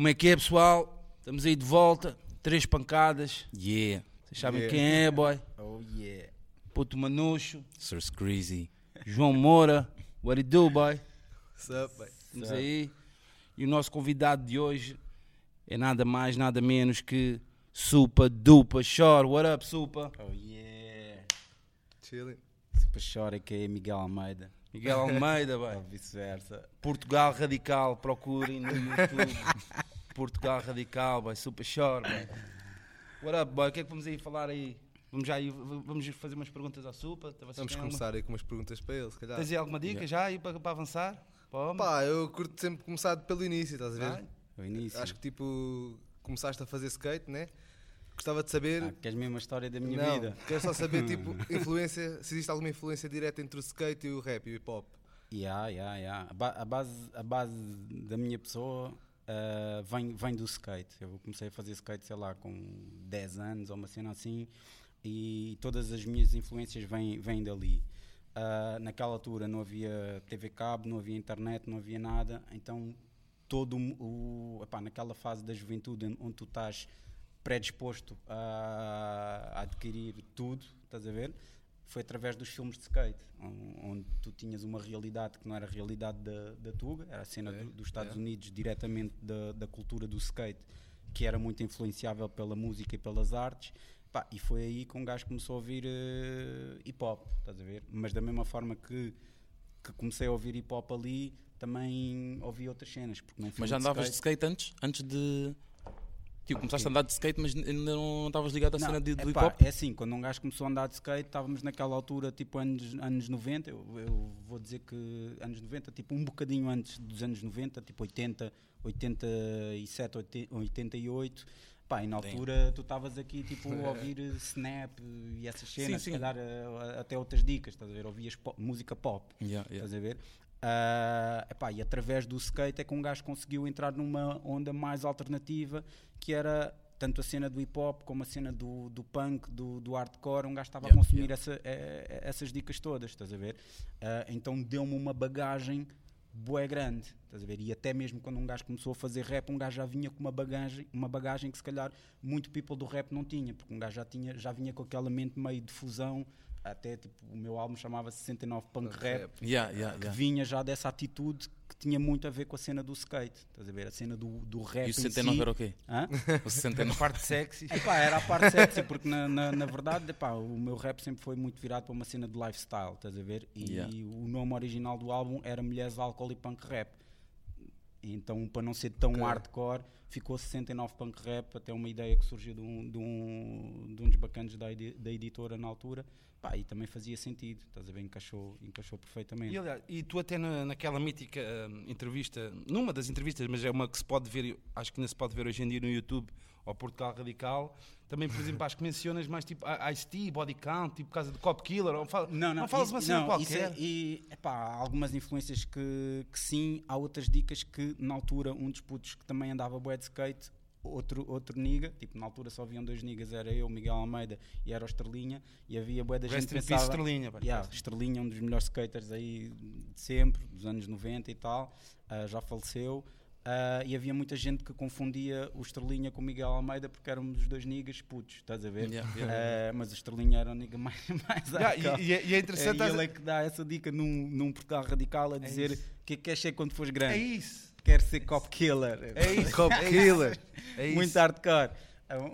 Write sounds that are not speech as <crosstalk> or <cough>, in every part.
Como é que é, pessoal? Estamos aí de volta. Três pancadas. Yeah. Vocês sabem Yeah. quem é, boy? Oh yeah. Puto Manucho, Sir Screezy. João Moura. What it do, boy? What's up, boy? Estamos aí. E o nosso convidado de hoje é nada mais, nada menos que Supa Dupa Shore. What up, Supa? Oh yeah. Chilling. Super chora que é Miguel Almeida. Miguel Almeida, boy. <laughs> Ou vice-versa. Portugal Radical, procurem no YouTube. <laughs> Portugal Radical, boy. Super Shore, boy. What up, boy? O que é que vamos aí falar aí? Vamos já aí, vamos fazer umas perguntas à Supa? Vamos têm alguma- começar aí com umas perguntas para ele, se calhar. Tens aí alguma dica já aí para, para avançar? Homem? Pá, eu curto sempre começar pelo início, estás a ver? Vai? O início. Acho que tipo, começaste a fazer skate, né? Gostava de saber. Ah, queres mesmo a história da minha não, vida? quero só saber, tipo, <laughs> influência, se existe alguma influência direta entre o skate e o rap e o hip hop. Yeah, yeah, yeah. A, ba- a base, a base da minha pessoa ah, vem, vem do skate. Eu comecei a fazer skate, sei lá, com 10 anos ou uma cena assim, e todas as minhas influências vêm, vêm dali. Ah, naquela altura não havia TV cabo, não havia internet, não havia nada, então todo o, epá, naquela fase da juventude onde tu estás predisposto a, a adquirir tudo, estás a ver? Foi através dos filmes de skate, on- onde tu tinhas uma realidade que não era a realidade da, da Tuga, era a cena É, do- dos Estados é. Unidos diretamente da, da cultura do skate, que era muito influenciável pela música e pelas artes. Pá, e foi aí que um gajo começou a ouvir eh, hip hop, estás a ver? Mas da mesma forma que, que comecei a ouvir hip hop ali, também ouvi outras cenas. Porque Mas já de andavas de skate- skate antes? Antes de. Tipo, começaste a andar de skate, mas ainda não estavas ligado à Não, cena de, do hip epá, hop? É assim, quando um gajo começou a andar de skate, estávamos naquela altura, tipo anos, anos 90. Eu, eu vou dizer que anos 90, tipo um bocadinho antes dos anos 90, tipo 80, 87, 80, 88. Pá, e na altura tu estavas aqui tipo a <laughs> ouvir Snap e essas cenas, sim. se calhar eh, até outras dicas, estás a ver? Ouvias pop- música pop. Yeah, yeah. Estás a ver? Ah, epá, e através do skate é que um gajo conseguiu entrar numa onda mais alternativa que era tanto a cena do hip hop como a cena do, do punk, do, do hardcore. Um gajo estava a Yeah, consumir yeah. essa- eh, essas dicas todas, estás a ver? Ah, então deu-me uma bagagem bué grande, estás a ver? E até mesmo quando um gajo começou a fazer rap, um gajo já vinha com uma bagagem, uma bagagem que se calhar muito people do rap não tinha, porque um gajo já, tinha, já vinha com aquela mente meio de fusão. Até tipo, o meu álbum chamava 69 Punk Rap, Rap. Yeah, yeah, que yeah. vinha já dessa atitude que tinha muito a ver com a cena do skate. Estás a ver? A cena do, do rap. E o em 69 si. era o quê? Hã? <laughs> O 69. Parte sexy. Epá, era a parte sexy, porque na, na, na verdade epá, o meu rap sempre foi muito virado para uma cena de lifestyle, estás a ver? E o nome original do álbum era Mulheres, Álcool e Punk Rap. Então, para não ser tão Ok. hardcore, ficou 69 Punk Rap, até uma ideia que surgiu de um, de um, de um dos bacanas da, da editora na altura. Pá, e também fazia sentido, estás a ver? Encaixou, encaixou perfeitamente. E, aliás, e tu até na, naquela mítica hum, entrevista, numa das entrevistas, mas é uma que se pode ver, acho que ainda se pode ver hoje em dia no YouTube, ao Portugal Radical, também, por exemplo, acho que mencionas mais tipo Ice-T, Body Count, tipo por causa de Cop Killer, ou fala, Não, não, falas isso- uma cena não, qualquer. é- e, epá, há algumas influências que, que sim, há outras dicas que na altura um dos putos que também andava bué de skate, outro, outro niga, tipo na altura só haviam dois nigas, era eu, Miguel Almeida e era o Estrelinha, e havia bué da gente que pensava... Estrelinha. Yeah, Estrelinha, um dos melhores skaters aí de sempre, dos anos 90 e tal, ah, já faleceu. Ah, e havia muita gente que confundia o Estrelinha com o Miguel Almeida porque éramos os dois niggas putos, estás a ver? Yeah, yeah. Ah, mas o Estrelinha era o nigga <laughs> mais, mais Yeah, e, e é- e é É, interessante. e ele é que dá essa dica num, num Portugal radical a dizer isso. o que é que queres ser quando fores é grande? isso. Quero ser cop killer. É isso. <laughs> Cop Killer. É isso. Muito hardcore.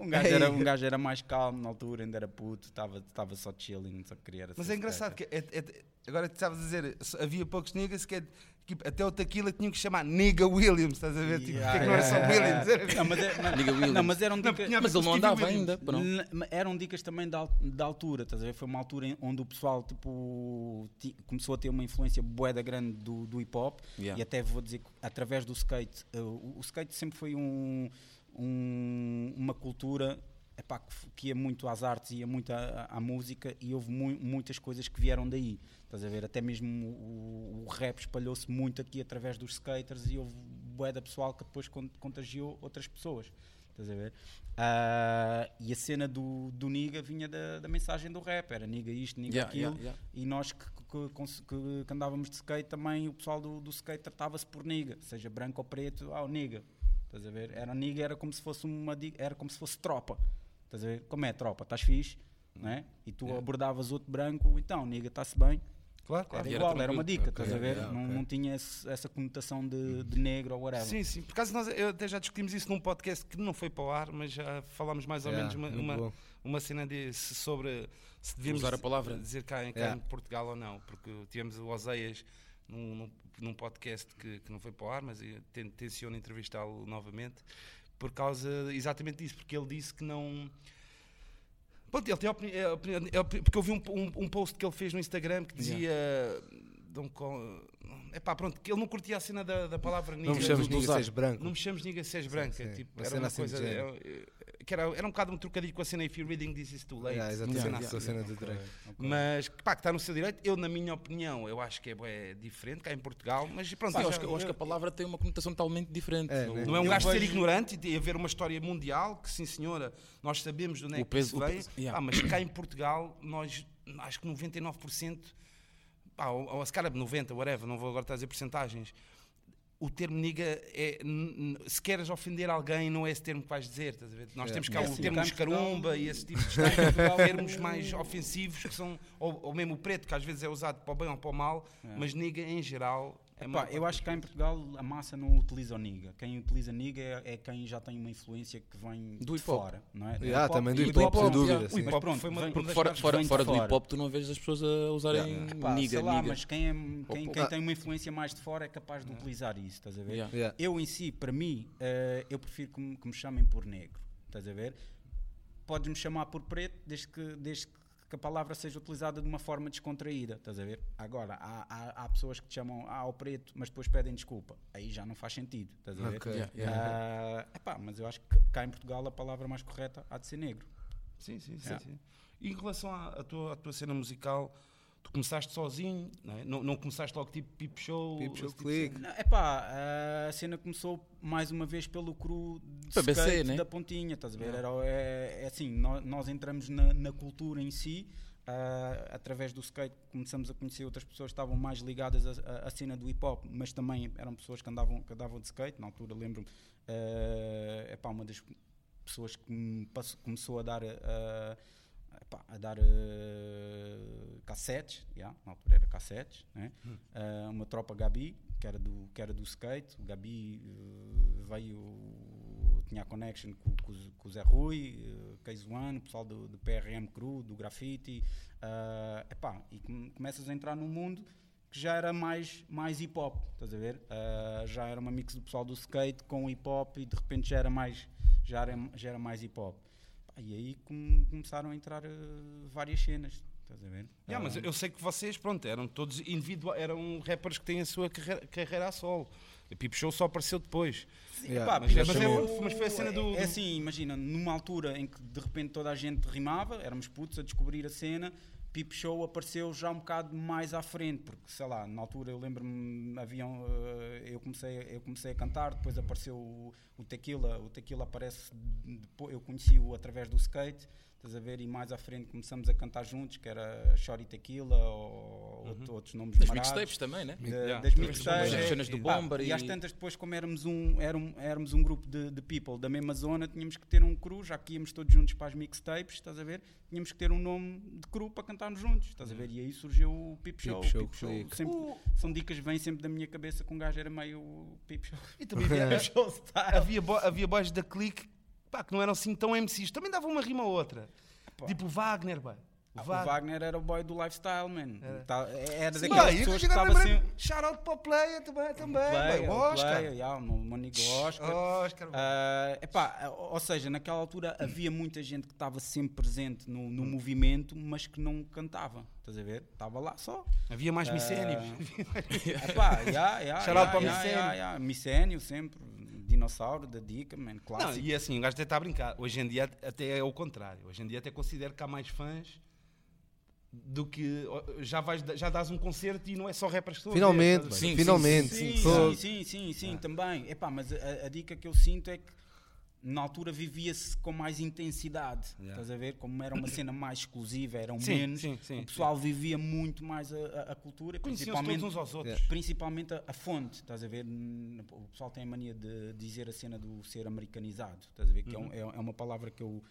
Um gajo, era, um gajo era mais calmo na altura, ainda era puto, estava só chilling, só queria Mas é engraçado que é- é- agora tu estavas a dizer, havia poucos niggas que é, tipo, até o Tequila tinham que chamar Nigga Williams, estás a ver? Tipo, Yeah, porque é que não era só yeah, Williams? yeah. Não, mas, é- não, Nigga Williams. não, mas eram Não, dicas. ver Mas ele não andava Williams. ainda, pronto. Eram dicas também da, al- da altura, estás a ver? Foi uma altura em- onde o pessoal tipo, ti- começou a ter uma influência boeda grande do, do hip hop Yeah. e até vou dizer que através do skate, eh, o, o skate sempre foi um, um- uma cultura epá, que, ia muito às artes, ia muito à, à música e houve mu- muitas coisas que vieram daí. Estás a ver? Até mesmo o, o rap espalhou-se muito aqui através dos skaters e houve boeda pessoal que depois con- contagiou outras pessoas. Estás a ver? Ah, e a cena do, do Niga vinha da, da mensagem do rap, era Niga isto, Niga Yeah, aquilo. yeah, yeah. E nós que, que, que- que andávamos de skate também, o pessoal do, do skate tratava-se por Niga, seja branco ou preto, ah, o Niga. Estás a ver? Era nigga, era como se fosse uma era como se fosse tropa. Estás a ver? Como é tropa? Estás fixe, não é? E tu abordavas outro branco, então, nigga, está-se bem. Claro, Era claro. era igual, era uma tranquilo. dica, Ok, estás a ver? yeah, não, ok. não tinha esse- essa conotação de, de negro ou whatever. Sim, sim. Por acaso nós eu até já discutimos isso num podcast que não foi para o ar, mas já falámos mais ou Yeah, menos uma, uma, uma cena de, sobre se devemos Usar a palavra. dizer cá, em- cá Yeah. em Portugal ou não, porque tivemos o Oseias num, num, num podcast que, que não foi para o ar, mas eu ten- tenciono entrevistá-lo novamente por causa exatamente disso, porque ele disse que não. Pronto, ele tem é, é, porque eu vi um, um, um post que ele fez no Instagram que dizia. Co- Epá, pronto, que ele não curtia a cena da, da palavra Não me negra, chames seis branco. não me chames nigga se és branca. sim. Tipo, Uma era uma assim coisa. é- é- que era, era um bocado um trocadilho com a cena If you're reading this is too late. Yeah, exatamente, cena essa assim. cena do Drake. Mas pá, que está no seu direito. Eu, na minha opinião, eu acho que é, bué diferente cá em Portugal. Mas pronto, Pá, eu, acho que, eu acho que a palavra tem uma conotação totalmente diferente. É, O- né? não é um Eu gajo ser vejo- ignorante e haver uma história mundial que, sim senhora, nós sabemos de onde é que peso- isso o vem. peso- yeah. Ah, mas cá em Portugal, nós acho que 99%, pá, ou, ou se calhar 90%, whatever, não vou agora dizer porcentagens. O termo niga é. Se queres ofender alguém, não é esse termo que vais dizer. Estás a ver? Nós É. temos cá É o assim, termo em escarumba Portugal- e esse tipo de <laughs> termos mais ofensivos que são. Ou, ou mesmo o preto, que às vezes é usado para o bem ou para o mal, mas niga em geral. É eu acho que cá em Portugal a massa não utiliza o niga. Quem utiliza niga é, é quem já tem uma influência que vem Do de fora, não é? Yeah, também do hip hop, sem dúvida, yeah. sim. Hip Mas hop pronto, foi uma- Porque fora, fora, fora do hip hop tu não vês as pessoas a usarem Pá, niga, sei lá, niga. mas quem, é, quem, quem Ah. tem uma influência mais de fora é capaz de utilizar isso, estás a ver? Yeah. Yeah. Eu em si, para mim, eh, eu prefiro que me, que me chamem por negro, estás a ver? Podes-me chamar por preto desde que, desde que a palavra seja utilizada de uma forma descontraída, estás a ver? Agora, há, há, há pessoas que te chamam ah, ao preto, mas depois pedem desculpa. Aí já não faz sentido, estás a ver? Ok. Yeah, yeah. Ah, epá, mas eu acho que cá em Portugal a palavra mais correta há de ser negro. Sim, sim, sim. Yeah. sim. E em relação à, à tua, à tua cena musical, tu começaste sozinho, não, é? não, não começaste logo tipo Peep Show? Peep Show tipo Click. Não, Epá, a cena começou mais uma vez pelo cru de PBC, skate né? da pontinha, estás a ver? Era, é, é assim, nós, nós entramos na, na cultura em si, ah, através do skate começamos a conhecer outras pessoas que estavam mais ligadas à, cena do hip hop, mas também eram pessoas que andavam, que andavam de skate, na altura lembro-me, é epá, uma das pessoas que me passou- começou a dar... ah, a dar eh, cassetes, yeah, na altura era cassetes, né? Eh, uma tropa Gabi, que era do, que era do skate, o Gabi eh, veio, tinha a connection com, com, o- com o Zé Rui, uh, Case One, o pessoal do, do PRM Crew, do Graffiti, eh, epá, e come- começas a entrar num mundo que já era mais, mais hip hop, estás a ver? Eh, já era uma mix do pessoal do skate com hip hop e de repente já era mais, já era, já era mais hip hop. E aí come- começaram a entrar eh, várias cenas, estás a ver? Yeah, mas Ah, eu sei que vocês, pronto, eram todos individuais, eram rappers que têm a sua carreira, carreira a solo. O Peep Show só apareceu depois. Yeah, Pá, mas mas, é- mas foi a cena do- É, assim, imagina, numa altura em que de repente toda a gente rimava, éramos putos a descobrir a cena, Peep Show apareceu já um bocado mais à frente, porque sei lá, na altura eu lembro-me, haviam, eh, eu, comecei, eu comecei a cantar, depois apareceu o, o Tequila, o Tequila aparece, eu conheci-o através do skate, estás a ver, e mais à frente começamos a cantar juntos, que era Shorty Tequila ou outro- outros nomes marados. mixtapes também, né? Da- Yeah. das mixtapes. do As cenas do Bomber e e- às tantas depois como éramos um, éram- éramos um grupo de, de people da mesma zona, tínhamos que ter um crew, já que íamos todos juntos para as mixtapes, estás a ver? Tínhamos que ter um nome de crew para cantarmos juntos, estás a ver? E aí surgiu o Peep Show. Peep Show, Peep Show clique. sempre- O- são dicas que vêm sempre da minha cabeça que um gajo era meio Peep Show. E também havia, <laughs> <laughs> havia, bo- havia boys da Clique pá, que não eram assim tão MCs, também davam uma rima ou outra. Tipo o Wagner, pá. O Ah, O Wagner. Wagner era o boy do lifestyle, man. Era. Tá- Era Sim, daquelas pá, e pessoas que estava assim. Shout out para o player também, também Player, o Oscar. player, yeah, o meu amigo Oscar. Oscar. Ah, epá, ou seja, naquela altura havia muita gente que estava sempre presente no, no movimento, mas que não cantava. Estás a ver? Estava lá só. Havia mais micénios. <laughs> Epá, yeah, yeah, Shout out yeah, para o yeah, Micénio. yeah, yeah. Sempre. Dinossauro da dica, man, Não, clássico. e assim, o gajo até está a brincar. Hoje em dia até é o contrário. Hoje em dia até considero que há mais fãs do que já, vais, já dás um concerto e não é só rappers a ver, Finalmente, Sim, finalmente. Sim, Fogo. sim, sim, sim, sim, também. Epá, mas a, a dica que eu sinto é que na altura vivia-se com mais intensidade. Yeah. Estás a ver? Como era uma cena mais exclusiva, eram Sim, menos. sim, sim, o pessoal vivia muito mais a, a- cultura, principalmente, todos uns aos outros. Principalmente a, a fonte. Estás a ver? O pessoal tem a mania de dizer a cena do ser americanizado. Estás a ver? Que é um- é, é uma palavra que eu,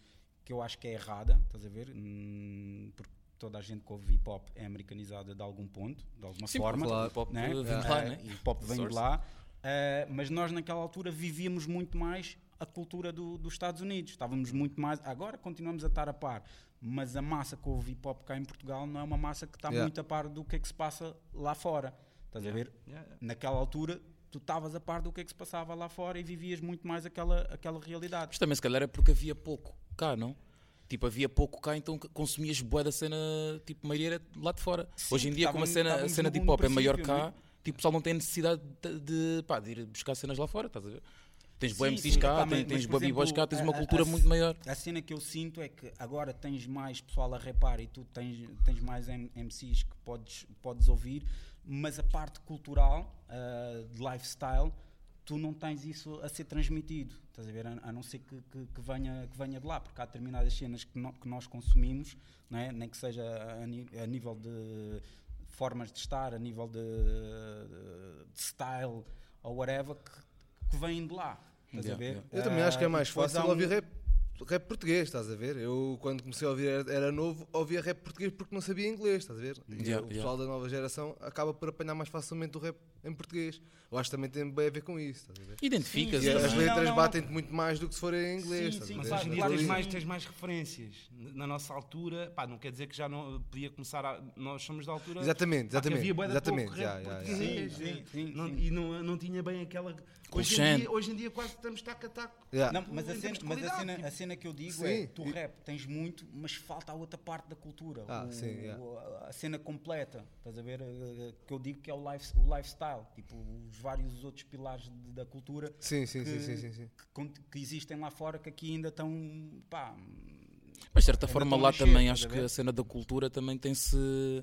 que eu acho que é errada. Estás a ver? Hum, Porque toda a gente que ouve hip hop é americanizada de algum ponto, de alguma Sim, forma. claro. O pop né? vem de Eh, lá, né? E o pop vem de lá. Eh, mas nós naquela altura vivíamos muito mais a cultura do- dos Estados Unidos. Estávamos muito mais. Agora continuamos a estar a par. Mas a massa que ouve hip hop cá em Portugal não é uma massa que está Yeah. muito a par do que é que se passa lá fora. Estás a ver? Yeah, yeah. Naquela altura tu estavas a par do que é que se passava lá fora e vivias muito mais aquela, aquela realidade. Mas também se calhar é porque havia pouco cá, não? Tipo, havia pouco cá, então consumias bué da cena, tipo, maioria era lá de fora. Sim, Hoje em dia, como a cena, a cena de hip hop é maior cá, né? tipo, o pessoal não tem necessidade de, de, pá, de ir buscar cenas lá fora, estás a ver? Tens Sim, MCs cá, pá, tens, tens b-boys exemplo, cá, tens uma a- cultura a- muito maior. A cena que eu sinto é que agora tens mais pessoal a repar e tu tens, tens mais MCs que podes, podes ouvir, mas a parte cultural, ah, de lifestyle, tu não tens isso a ser transmitido, estás a ver? A, a não ser que, que, que venha, que venha de lá, porque há determinadas cenas que, no- que nós consumimos, não é? nem que seja a, a nível de formas de estar, a nível de, de style ou whatever, que, que vêm de lá. Estás a Yeah, ver? yeah. Eu também acho que é Ah, mais fácil um- ouvir rap, rap português, estás a ver? Eu, quando comecei a ouvir, era, novo, ouvia rap português porque não sabia inglês, estás a ver? E Yeah, o pessoal da nova geração acaba por apanhar mais facilmente o rap em português. Eu acho que também tem bem a ver com isso, estás a ver? Identificas, Sim, E sim, as sim. letras batem-te muito mais do que se for em inglês. Sim, estás a sim, ver? Mas hoje em dia tens mais, sim. tens mais referências. Na nossa altura, pá, não quer dizer que já não podia começar a. Nós somos da altura. Exatamente, exatamente. havia exatamente. pouco já, Sim, sim, sim, sim. E não, não tinha bem aquela. Hoje em, dia, hoje em dia quase estamos taco a taco. Yeah. Não, mas a cena, mas a cena, tipo. a cena que eu digo Sim. é: tu E- rap tens muito, mas falta a outra parte da cultura. Ah, o- sim, yeah. o- a cena completa. Estás a ver? eh, Que eu digo que é o, life, o lifestyle. Tipo, os vários outros pilares de- da cultura Sim, que, sim, sim, sim. que que existem lá fora que aqui ainda estão. Pá, Mas de certa forma lá nascer, também acho que a cena da cultura também tem-se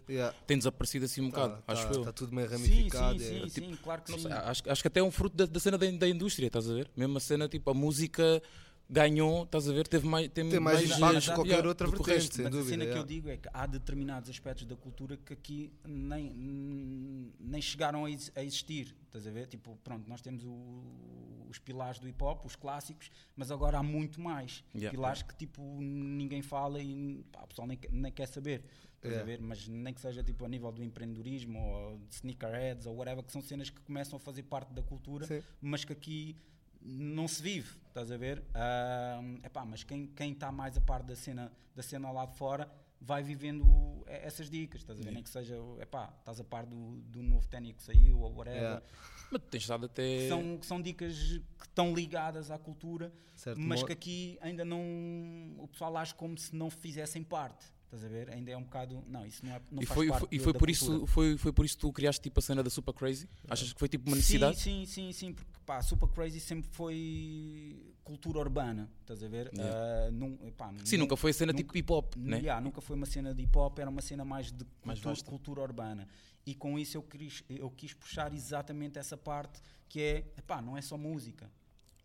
Yeah. tem desaparecido assim um bocado, Tá, acho tá, eu. tá tudo meio sim, ramificado. sim, é. sim, sim, claro que Não sim. sei, acho, acho que até é um fruto da, da cena da, da indústria, estás a ver? Mesmo a cena, tipo, a música ganhou, estás a ver? Teve mais, tem, Tem mais impacto impacto que que qualquer outra vertente, resto. sem Mas a dúvida. cena que eu digo é que há determinados aspectos da cultura que aqui nem, nem chegaram a ex- a existir. Estás a ver? Tipo, pronto, nós temos o- os pilares do hip hop, os clássicos, mas agora há muito mais. Yeah. Pilares que tipo ninguém fala e pá, o pessoal nem, nem quer saber. Estás a Yeah. ver? Mas nem que seja tipo a nível do empreendedorismo ou de sneakerheads ou whatever, que são cenas que começam a fazer parte da cultura, Sim. mas que aqui não se vive, estás a ver? Ahm, epá, mas quem quem está mais a par da cena, da cena lá de fora vai vivendo essas dicas, estás a ver? Nem que seja, epá, estás a par do, do novo ténis que saiu ou whatever. Mas tens estado até. São, são dicas que estão ligadas à cultura, Certo mas que aqui ainda não. O pessoal age como se não fizessem parte. Estás a ver? Ainda é um bocado. Não, isso não, é, não E faz foi, e foi da por isso foi, foi por isso que tu criaste tipo a cena da Super Crazy? Achas que foi tipo uma necessidade? Sim, sim, sim, sim, porque pá, Super Crazy sempre foi cultura urbana, estás a ver? Yeah. Ah, num- pá, Sim, nun- nunca foi a cena nunca- tipo hip hop, né? Yeah, nunca foi uma cena de hip hop, era uma cena mais de Mais cultura, cultura urbana. E com isso eu quis, eu quis puxar exatamente essa parte que é, epá, não é só música.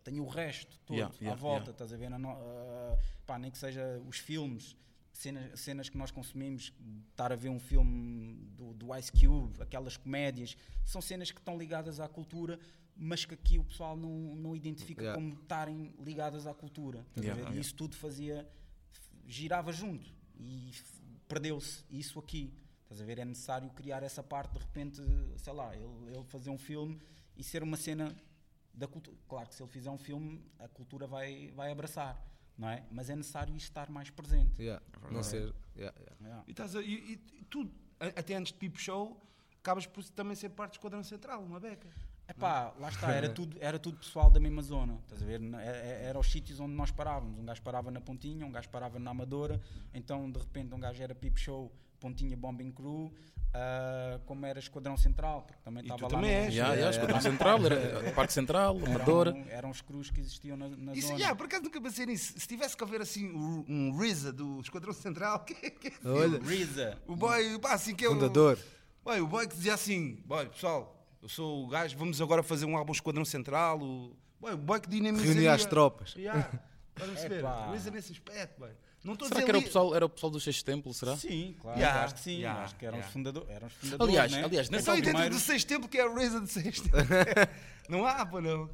Tem o resto todo Yeah, à volta, estás a ver? Ah, pá, nem que seja os filmes, cenas, cenas que nós consumimos, estar a ver um filme do, do Ice Cube, aquelas comédias, são cenas que estão ligadas à cultura, mas que aqui o pessoal não, não identifica Yeah. como estarem ligadas à cultura. Yeah, yeah. E isso tudo fazia, girava junto e perdeu-se isso aqui. Estás a ver? É necessário criar essa parte, de repente, sei lá, ele, ele fazer um filme e ser uma cena da cultura. Claro que se ele fizer um filme, a cultura vai, vai abraçar, não é? Mas é necessário estar mais presente. Yeah. Não ser. yeah, yeah. Yeah. E, estás a- e- e tu, até antes de Pipo Show, acabas por também ser parte do Esquadrão Central, uma beca. Epá, lá está, era <laughs> tudo, era tudo pessoal da mesma zona, estás a ver? Era, era os sítios onde nós parávamos. Um gajo parava na Pontinha, um gajo parava na Amadora, então de repente um gajo era Pip Show, Pontinha Bombing Crew, ah, como era Esquadrão Central, porque também estava lá. também no- és, Yeah, É, yeah, Esquadrão. Central, era Parque Central, Amadora. Eram, eram os crus que existiam na, na Isso, zona. yeah, por acaso nunca pensei nisso. Se tivesse que haver assim um, RZA do Esquadrão Central, <laughs> que, que é Olha, Reza. o boy, pá, assim que é o. fundador. Boy, o boy que dizia assim: boy, pessoal, eu sou o gajo, vamos agora fazer um álbum Esquadrão Central, o Boy, o boy que dinamizaria... Reunia as tropas. Yeah. Estás a perceber? Epá. Reza nesse aspecto, boy. Não Será que era o pessoal, era o pessoal do Sexto Templo, será? Sim, claro. Yeah, acho que sim. yeah, acho que eram, yeah. os, fundador, eram os fundadores. Aliás, né? aliás, nessa Então, e dentro primeiro- do sexto templo que é a Reza de sexto. <laughs> não há, pô, não.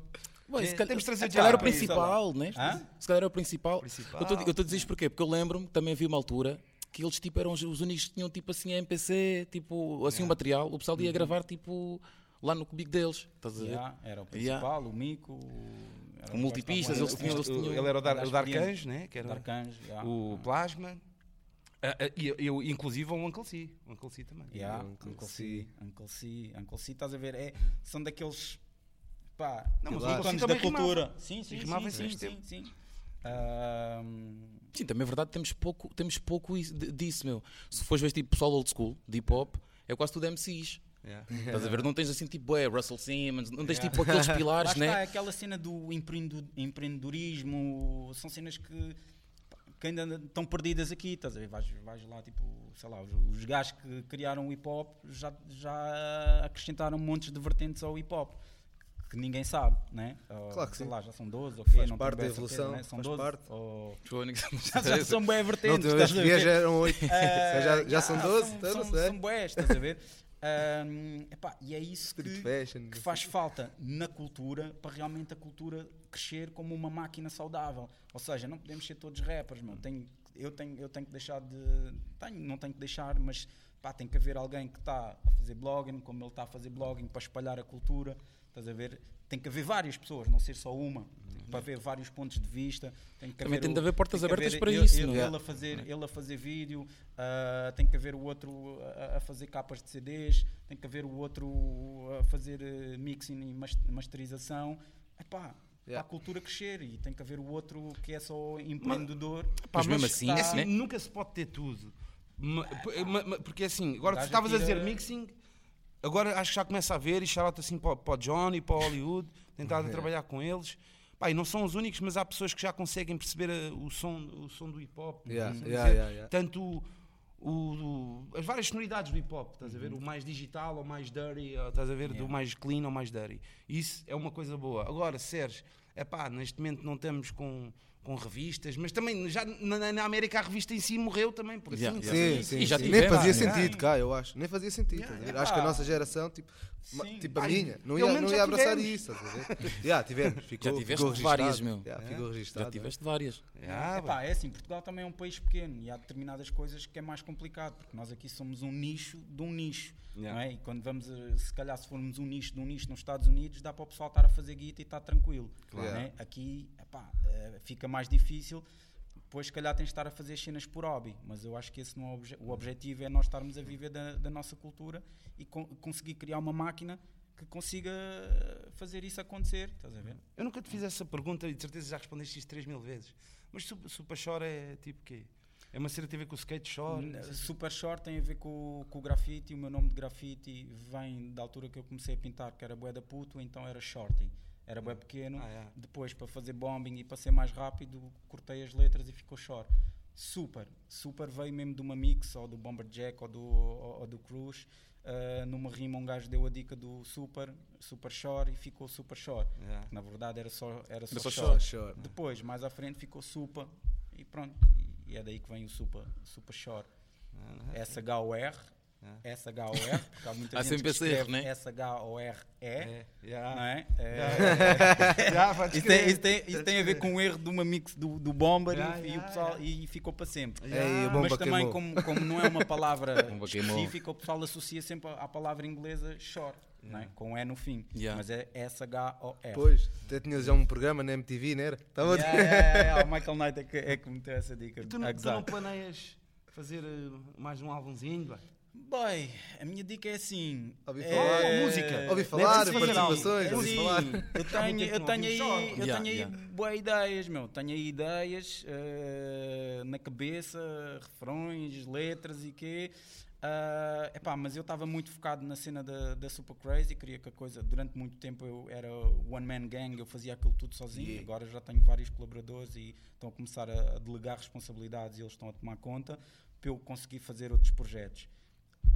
Ué, É, se calhar, temos de trazer se calhar era o já, isso, principal, né? Hã? Se calhar era o principal. Principal. Eu estou a dizer isto porquê? Porque eu lembro-me, também havia uma altura que eles tipo, eram os, os únicos que tinham tipo assim a MPC, tipo, assim o material. O pessoal ia Uhum. gravar tipo lá no cubico deles. Estás a ver? Yeah, era o principal, o Mico. era O os multipistas, que eles tinham- eles tinham- Ele era o, Dar, o Dark experiente. Anjo, né? Que era Dark Anjo, yeah. o Plasma. Ah, e eu, eu, inclusive, o Uncle C. O Uncle C também. Yeah, Uncle Uncle C. C, Uncle C, Uncle C, estás a ver? É, são daqueles pá, Não, mas o ícones Uncle C da cultura. rimava. Sim, sim, Rimava sim, sim, sim, sim. Sim, também é verdade, temos pouco, temos pouco disso, meu. Se fores ver tipo pessoal old school, de hip hop, é quase tudo MCs. Yeah. Estás a ver? Não tens assim tipo, é, Russell Simmons, não tens tipo aqueles <laughs> lá pilares, está, né? aquela cena do empreendedorismo, são cenas que, que ainda estão perdidas aqui, estás a ver? Vais, vais lá, tipo, sei lá, os, os gajos que criaram o hip hop já, já acrescentaram montes de vertentes ao hip hop. Que ninguém sabe, né? Ou, Claro que sei sim. lá, já são 12, ok? Faz não parte da bem certeza, evolução, né? São faz 12, parte. ou- <laughs> <laughs> já, já são bem vertentes, vez estás a ver? já eram 8. Ah, já, já são ah, 12, são, não são, sei. são estás a ver? Ahm, epá, e é isso que, fashion. que faz falta na cultura para realmente a cultura crescer como uma máquina saudável. Ou seja, não podemos ser todos rappers, meu. Tenho, eu, tenho, eu tenho que deixar de. Tenho, não tenho que deixar, mas pá, tem que haver alguém que está a fazer blogging, como ele está a fazer blogging para espalhar a cultura. Estás a ver? Tem que haver várias pessoas, não ser só uma. Para ver vários pontos de vista. Tem que Também haver tem o- de haver portas que abertas haver para ele- isso, ele- não é? ele a fazer, ele a fazer vídeo, ah, tem que haver o outro a, a fazer capas de CDs, tem que haver o outro a fazer eh, mixing e mas- masterização. Epá, para Yeah. a cultura crescer e tem que haver o outro que é só empreendedor. Pá, Mas mesmo assim, é assim, né? nunca se pode ter tudo. Ma- ma- ma- Porque assim, agora tu estavas a dizer mixing, agora acho que já começa a ver e shout assim para, o- para o Johnny, para o Hollywood, tentado a trabalhar com eles. Pá, e não são os únicos, mas há pessoas que já conseguem perceber eh, o som, o som do hip hop. Yeah, Estás a yeah, yeah. Tanto o- o- as várias sonoridades do hip hop, estás a ver? O mais digital ou mais dirty, ou estás a ver? Do mais clean ou mais dirty. Isso é uma coisa boa. Agora, Sérgio, é pá, neste momento não estamos com, com revistas, mas também já na, na América a revista em si morreu também, por assim. Yeah, Sim, sim, E já sim. Nem fazia né? sentido cá, eu acho. Nem fazia sentido. Yeah. Acho que a nossa geração, tipo, ma- tipo a Ai, minha, não ia, não ia abraçar tivemos. isso. <laughs> Já tivemos. Ficou, Já tiveste ficou várias, registado. meu. Yeah, É. ficou Já registado. tiveste várias. Yeah, Epá, é assim, Portugal também é um país pequeno e há determinadas coisas que é mais complicado, porque nós aqui somos um nicho de um nicho. Yeah. Não é? E quando vamos, a- se calhar, se formos um nicho de um nicho nos Estados Unidos, dá para o pessoal estar a fazer guita e estar tranquilo. Claro. não é? Aqui epá, eh, fica mais difícil, depois, se calhar, tens de estar a fazer cenas por hobby, mas eu acho que esse não é o, obje- o objetivo, é nós estarmos a viver da, da nossa cultura e con- conseguir criar uma máquina que consiga fazer isso acontecer. Estás a ver? Eu nunca te fiz essa pergunta e de certeza já respondeste isto 3 mil vezes. Mas Supa Chora é tipo quê? É uma cena que tem a ver com o skate shore? N- Super Short tem a ver com, com o grafite. O meu nome de grafite vem da altura que eu comecei a pintar, que era bué da puto, então era Shorty. Era bué pequeno. Ah, é. Depois, para fazer bombing e para ser mais rápido, cortei as letras e ficou Short. Super. Super veio mesmo de uma mix, ou do Bomber Jack, ou do, ou, ou do Cruz. Ah, numa rima, um gajo deu a dica do Super, Super Short e ficou Super Short. Yeah. Na verdade, era só, era só, Short. Só chora. Depois, mais à frente, ficou Supa e pronto. E é daí que vem o Supa, Supa Shore. S-H-O-R, S-H-O-R, porque há muita <laughs> Há gente sempre que escreve né? S-H-O-R-E, É, não yeah. é? É, Já, <laughs> podes Isso tem, isso, tem, isso tem a ver com o erro de uma mix do, do Bomber Yeah, e, e yeah, o pessoal, yeah. e ficou para sempre. Yeah. Mas também, como, como não é uma palavra <laughs> específica, o pessoal associa sempre à palavra inglesa short, não é? com E no fim. Yeah. Mas é S-H-O-R. Pois, até tinhas já um programa na MTV, não era? Yeah, yeah, yeah, O Michael Knight é que, é que me deu essa dica. E tu, não, a tu não planeias fazer eh, mais um álbumzinho? Vai? Boy, a minha dica é assim. Ouvi é- falar. Oh, música. Ouvi falar, ser participações, é ouvi assim, falar. Eu <laughs> tenho, eu tenho aí, eu Yeah, tenho aí yeah. boas ideias, meu. Tenho aí ideias eh, na cabeça, refrões, letras e quê. Ah, epá, mas eu estava muito focado na cena da, da Super Crazy, queria que a coisa, durante muito tempo eu era one man gang, eu fazia aquilo tudo sozinho, Yeah. agora já tenho vários colaboradores e estão a começar a, a delegar responsabilidades e eles estão a tomar conta para eu conseguir fazer outros projetos.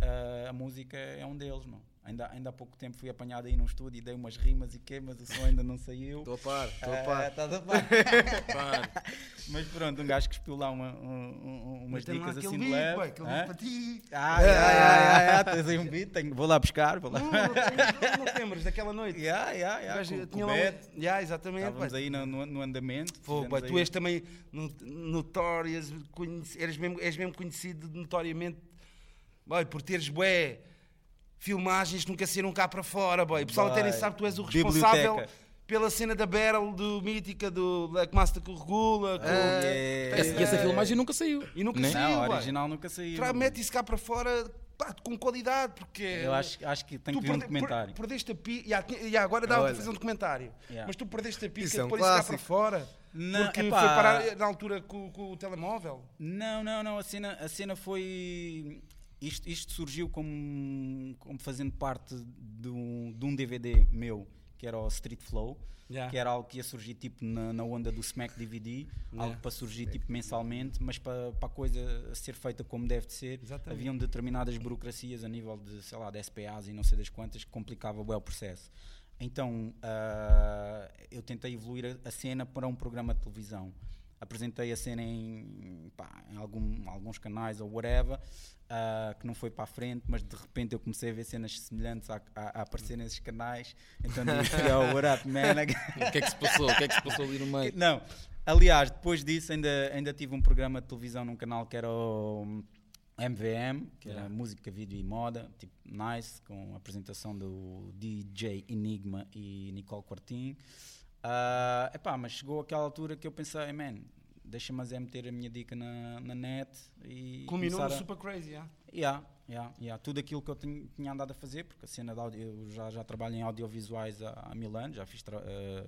Ah, a música é um deles, não. Ainda, ainda há pouco tempo fui apanhado aí num estúdio e dei umas rimas e quê, mas o som ainda não saiu. Estou a par, estou a Ah, par. estás a par. <laughs> Mas pronto, um gajo que espiou lá uma, um- um- umas dicas assim de leve. boy, aquele para ti. Ah, yeah, yeah, yeah, tens aí um beat, tenho- vou lá buscar. Vou lá. Não, não, não, lembras daquela noite? Yeah, yeah, O yeah, gajo com- tinha com um-. Yeah, exatamente. Estávamos boy. aí no, no, no andamento. Pô, boy, tu és também no- notorious, conhece- eres mesmo, és mesmo conhecido notoriamente boy, por teres bué filmagens que nunca saíram cá para fora. Boy. O pessoal até nem sabe que tu és o responsável biblioteca. pela cena da Battle do Mítica, do Black Master que regula. com- Oh, yeah. essa, e essa filmagem nunca saiu. E nunca né? saiu. Não, original nunca saiu. Tra- Mete isso cá para fora pá, com qualidade, porque. Eu acho, acho que tem Tu que ver um documentário. per- perdeste a pica. Yeah, yeah, agora dá para fazer um documentário. Yeah. Mas tu perdeste a pica Isso de é um isso cá para clássico. fora. Não, porque epá. foi parar na altura com, com o telemóvel. Não, não, não. A cena, a cena foi. Isto, isto surgiu como, como fazendo parte de um, de um DVD meu, que era o Street Flow, Yeah. que era algo que ia surgir tipo na, na onda do Smack DVD, algo para surgir tipo mensalmente, mas para, para a coisa ser feita como deve de ser, Exatamente. haviam determinadas burocracias a nível de, sei lá, de SPAs e não sei das quantas que complicava o processo. Então ah, eu tentei evoluir a, a cena para um programa de televisão. Apresentei a cena em, pá, em algum- alguns canais ou whatever, ah, que não foi para a frente, mas de repente eu comecei a ver cenas semelhantes a, a- a aparecer nesses canais. Então disse: Yo, <laughs> what up, man? O que é que se passou? O que é que se passou ali no meio? Não, aliás, depois disso ainda, ainda tive um programa de televisão num canal que era o MVM, que era música, vídeo e moda, tipo nice, com a apresentação do DJ Enigma e Nicole Quartin. Ah, epá, mas chegou aquela altura que eu pensei, man, deixa-me é meter a minha dica na, na net e Culminou no Super Crazy, yeah. Yeah, yeah, yeah. Tudo aquilo que eu tinha, tinha andado a fazer, porque a cena de audio, eu já, já trabalho em audiovisuais há, há mil anos, já fiz tra- eh,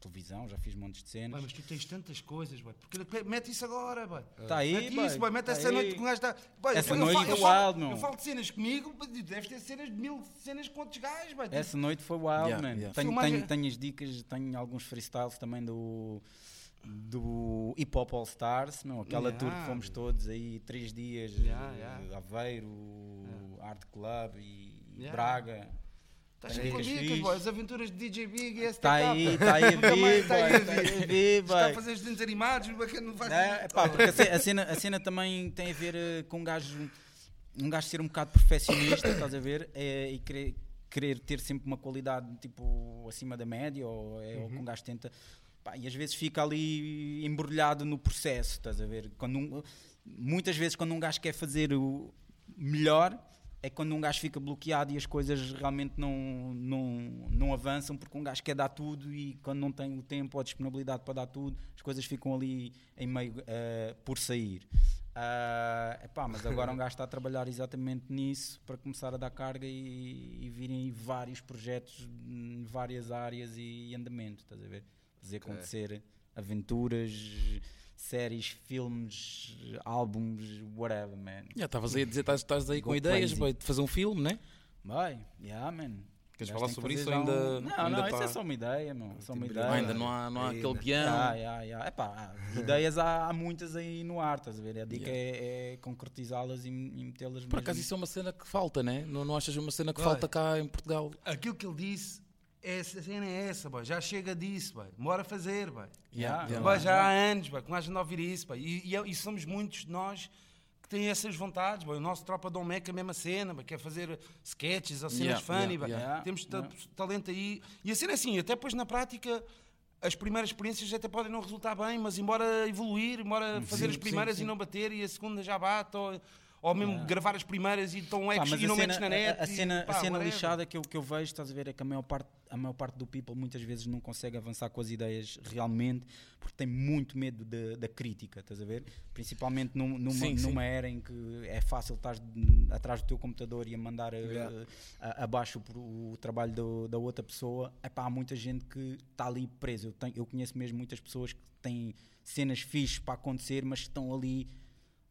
televisão, já fiz montes de cenas. Mas tu tens tantas coisas, boy. Porque mete isso agora, boy. Tá aí, mete boy, isso, boy. Mete tá essa aí. noite que um gajo está. Essa eu noite falo- foi eu falo- wild, meu. Eu falo de cenas comigo, deves ter cenas de mil cenas com outros gajos, boy. Essa noite foi wild, Yeah, man. yeah. Tenho, tenho, tenho as dicas, tenho alguns freestyles também do, do Hip Hop All Stars, meu, aquela Yeah. tour que fomos todos aí, três dias, Yeah, eh, yeah. Aveiro, Art Club e. Braga. Estás fixe. boy. As aventuras de DJ Big e STK. Está Tá aí, está aí a Nunca mais vir, está a fazer os desenhos animados, mas não faz. É, epá, porque a ce- a cena, a cena também tem a ver eh, com um gajo, um gajo ser um bocado perfeccionista, estás a ver? É, e querer, querer ter sempre uma qualidade tipo acima da média, ou é o que um gajo tenta. Pá, e às vezes fica ali embrulhado no processo, estás a ver? Quando um- muitas vezes, quando um gajo quer fazer o melhor. É quando um gajo fica bloqueado e as coisas realmente não, não, não avançam porque um gajo quer dar tudo e quando não tem o tempo ou a disponibilidade para dar tudo, as coisas ficam ali em meio eh, por sair. Ah, epá, mas agora um <laughs> gajo está a trabalhar exatamente nisso para começar a dar carga e, e virem vários projetos em várias áreas e, andamento, estás a ver? Fazer acontecer aventuras, séries, filmes, álbuns, whatever, man. Já estavas aí a dizer, estás, estás aí Go com ideias crazy. boy, de fazer um filme, né? Vai, yeah, man. Queres falar que sobre isso já um- ainda- Não, ainda não, isso tá- é só uma ideia, meu. Só uma ideia. Ah, ainda não há, não há Ainda. aquele guião. Ah, yeah, yeah. Epá, ideias há, há muitas aí no ar, estás a ver? A dica é, é concretizá-las e, e metê-las Por acaso isso é uma cena que falta, né? Não, não achas uma cena que Olha. falta cá em Portugal? Aquilo que ele disse, essa cena é essa, boy. Já chega disso, boy. Bora fazer, boy. Yeah, Yeah. Boy, já há anos, boy, que nós não ouvir isso, boy. E, e, e somos muitos de nós que têm essas vontades, boy. O nosso tropa Dom Meca é a mesma cena, boy. Quer fazer sketches ou cenas Yeah, funny, yeah, boy. yeah. Temos ta- Yeah. talento aí. E a cena é assim, até depois na prática. As primeiras experiências até podem não resultar bem, mas embora evoluir, embora fazer Sim, as primeiras sim, e sim. não bater e a segunda já bate, ou, ou mesmo Yeah. gravar as primeiras e, tão Pá, ex, e a não cena, metes na a- net. a, e, cena, pá, a cena whatever. lixada que eu, que eu vejo, estás a ver, é que a maior, parte, a maior parte do people muitas vezes não consegue avançar com as ideias realmente porque tem muito medo da- da crítica, estás a ver? Principalmente num- numa, Sim, sim. numa era em que é fácil estar atrás do teu computador e a mandar eh, Yeah. a- abaixo o, o trabalho do- da outra pessoa. Epá, há muita gente que está ali preso. Eu, tenho- eu conheço mesmo muitas pessoas que têm cenas fixes para acontecer, mas que estão ali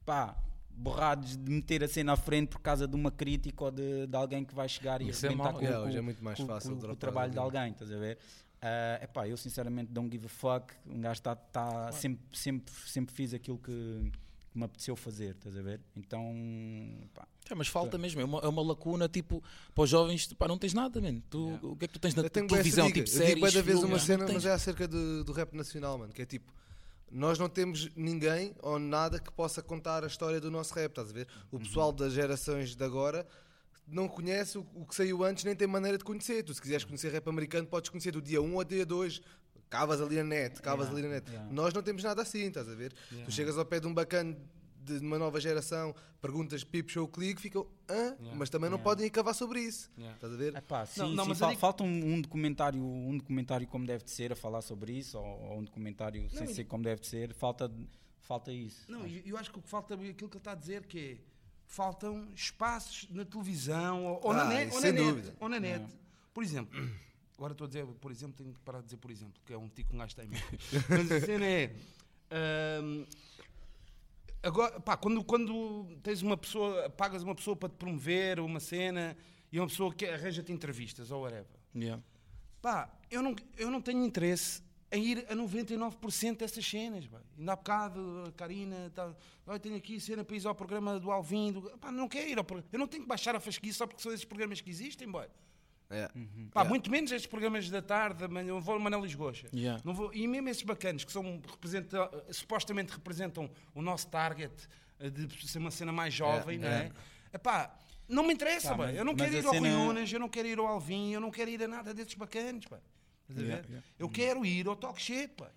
pá, borrados de meter a cena à frente por causa de uma crítica ou de, de alguém que vai chegar e Isso é arrebentar mau. com, Yeah, com- hoje é muito mais com- fácil com- com o trabalho de alguém. alguém, estás a ver? Ah, epá, eu sinceramente don't give a fuck. Um gajo está tá, sempre, sempre, sempre fiz aquilo que que me apeteceu fazer, estás a ver? Então, pá, É, mas falta mesmo, é uma, é uma lacuna tipo para os jovens, pá, não tens nada, man. Tu, O que é que tu tens na televisão? Tipo eu digo séries, bué da vez filmes, uma não cena, mas é acerca do, do rap nacional, mano. Que é tipo, nós não temos ninguém ou nada que possa contar a história do nosso rap, estás a ver? O pessoal das gerações de agora não conhece o, o que saiu antes, nem tem maneira de conhecer. Tu, se quiseres conhecer rap americano, podes conhecer do dia 1 ao dia 2. Cavas ali na net, cavas ali na net. yeah. Nós não temos nada assim, estás a ver? Tu chegas ao pé de um bacana de uma nova geração, perguntas pip, show, clique, ficam, hã? Mas também não podem ir cavar sobre isso. Yeah. Estás a ver? É pá, sim, Não, não, sim, mas fal- eu digo- falta um, um documentário, um documentário como deve de ser a falar sobre isso, ou, ou um documentário sem e- ser como deve de ser, falta, falta isso. Não, eu, eu acho que o que falta é aquilo que ele está a dizer que é faltam espaços na televisão ou, ou na Ah, net. isso Ou sem na net, dúvida. ou na net. Por exemplo, <clears throat> agora estou a dizer, por exemplo, tenho que parar de dizer por exemplo, que é um tico que um gajo tem. <laughs> Mas a cena é. ahm, agora, pá, quando, quando tens uma pessoa, pagas uma pessoa para te promover uma cena e uma pessoa que arranja-te entrevistas ou whatever. Yeah. Pá, eu não, eu não tenho interesse em ir a 99% dessas cenas. Pá. Ainda há bocado, a Karina, tá, "Olha, tenho aqui cena para ir ao programa do Alvin. Do... Pá, não quero ir ao programa. Eu não tenho que baixar a fasquia só porque são esses programas que existem. Boy. É. Pá, Muito menos estes programas da tarde, da manhã, eu vou ao Manel Lisgocha. Yeah. Não vou, e mesmo esses bacanos que são, representa, supostamente representam o nosso target eh, de ser uma cena mais jovem, É, não é? Epá, não me interessa, pá. mas- eu não quero ir ao Rui cena- Unas, eu não quero ir ao Alvin, eu não quero ir a nada desses bacanos, pá. Yeah, yeah. Eu quero ir ao talk shit, pá.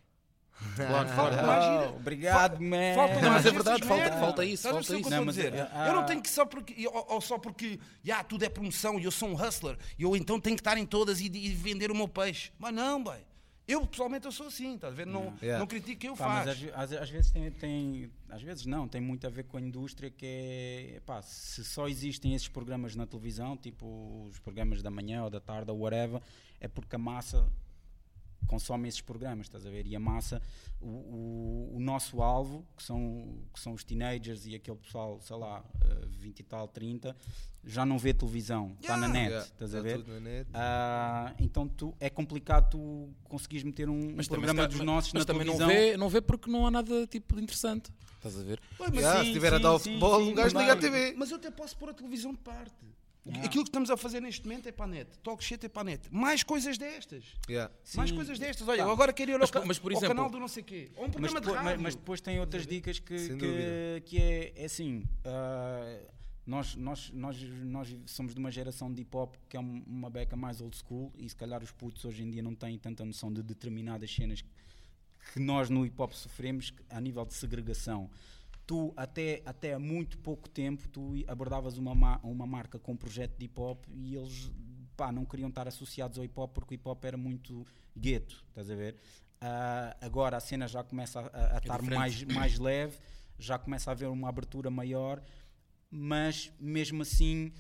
Claro, Falta gira. obrigado, Fa- man. Faltam Não, mas é verdade, falta- falta isso, Estás falta isso. eu Não, mas, dizer? ah, Eu não tenho que só porque, ou, ou só porque, já, tudo é promoção e eu sou um hustler, e eu então tenho que estar em todas e, e vender o meu peixe. Mas não, bem. Eu, pessoalmente, eu sou assim, estás a ver? Não, Yeah. não critico quem eu Pá, mas faço. às, às- às vezes tem, tem- às vezes não, tem muito a ver com a indústria que é, pá, se só existem esses programas na televisão, tipo os programas da manhã ou da tarde ou whatever, é porque a massa consome esses programas, estás a ver? E a massa, o, o, o nosso alvo, que são, que são os teenagers e aquele pessoal, sei lá, eh, 20 e tal, 30, já não vê televisão, está na Yeah. net, Yeah, estás a ver? tudo na net. Ah, então tu, é complicado tu conseguires meter um, um Mas também, programa se dos nossos mas na também não televisão. vê, não vê porque não há nada tipo de interessante. Estás a ver? Ué, mas, Já, sim, se estiver a dar o futebol, sim, um gajo liga a. TV. mas eu até posso pôr a televisão de parte. Yeah. Aquilo que estamos a fazer neste momento é para a net. Talk shit é para a net. Mais coisas destas. Yeah. Mais Sim. coisas destas. Olha, Tá. eu agora quero ir ao, Mas, ca- mas, por ao exemplo- canal do não sei quê. Ou um Mas programa de depois, rádio. mas- mas depois tem outras dicas que, que, que é, é assim. ah, nós, nós, nós, nós somos de uma geração de hip hop que é um- uma beca mais old school e se calhar os putos hoje em dia não têm tanta noção de determinadas cenas que nós no hip hop sofremos a nível de segregação. Tu, até, até há muito pouco tempo, tu abordavas uma, ma- uma marca com um projeto de hip hop e eles pá, não queriam estar associados ao hip hop porque o hip hop era muito gueto, estás a ver? Ah, agora a cena já começa a, a- a estar diferente. mais, mais leve, já começa a haver uma abertura maior, mas mesmo assim,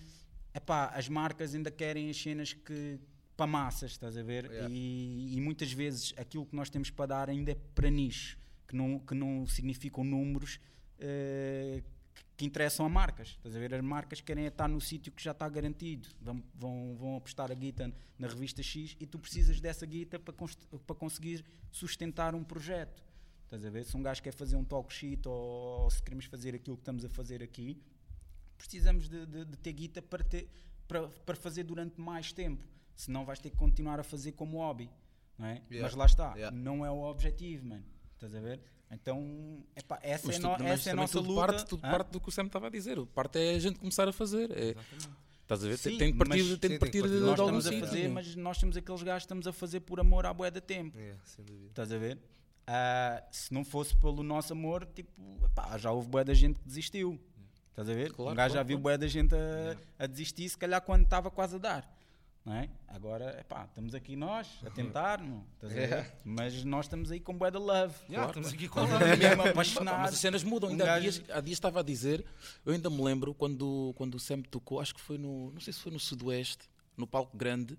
epá, as marcas ainda querem as cenas que para massas, estás a ver? Yeah. E, e muitas vezes aquilo que nós temos para dar ainda é para nicho, que não, que não significam números eh, que- interessam a marcas. Estás a ver? As marcas querem estar no sítio que já está garantido. Vão, vão, vão apostar a guita na revista X e tu precisas dessa guita para, para conseguir sustentar um projeto. Estás a ver? Se um gajo quer fazer um talk sheet ou, ou se queremos fazer aquilo que estamos a fazer aqui, precisamos de, de- de ter guita para, ter, para, para fazer durante mais tempo. Senão vais ter que continuar a fazer como hobby. Não é? Yeah. Mas lá está. Yeah. Não é o objetivo, mano. Estás a ver? Então, epá, essa Mas, é, no, essa é a nossa tudo luta. parte, tudo Hã? parte do que o Sam estava a dizer. Parte é a gente começar a fazer. É, estás a ver? Sim, tem, de partir, mas- tem de partir de, Nós de algum estamos a fazer, mas nós temos aqueles gajos que estamos a fazer por amor à boia da tempo. Yeah, sem dúvida. Estás a ver? Ah, se não fosse pelo nosso amor, tipo, epá, já houve boa da gente que desistiu. Estás a ver? Claro, um gajo claro, já viu claro. boa da gente a, a desistir, se calhar quando estava quase a dar. Não é? Agora, epá, estamos aqui nós a tentar, não, estás a ver? Yeah. mas nós estamos aí com boa da love. Yeah, estamos aqui com Estamos mesmo apaixonados. Mas as cenas mudam. Um Ainda há, gajo- dias, há dias estava a dizer, eu ainda me lembro quando, quando o Sam tocou, acho que foi no, não sei se foi no Sudoeste, no palco grande,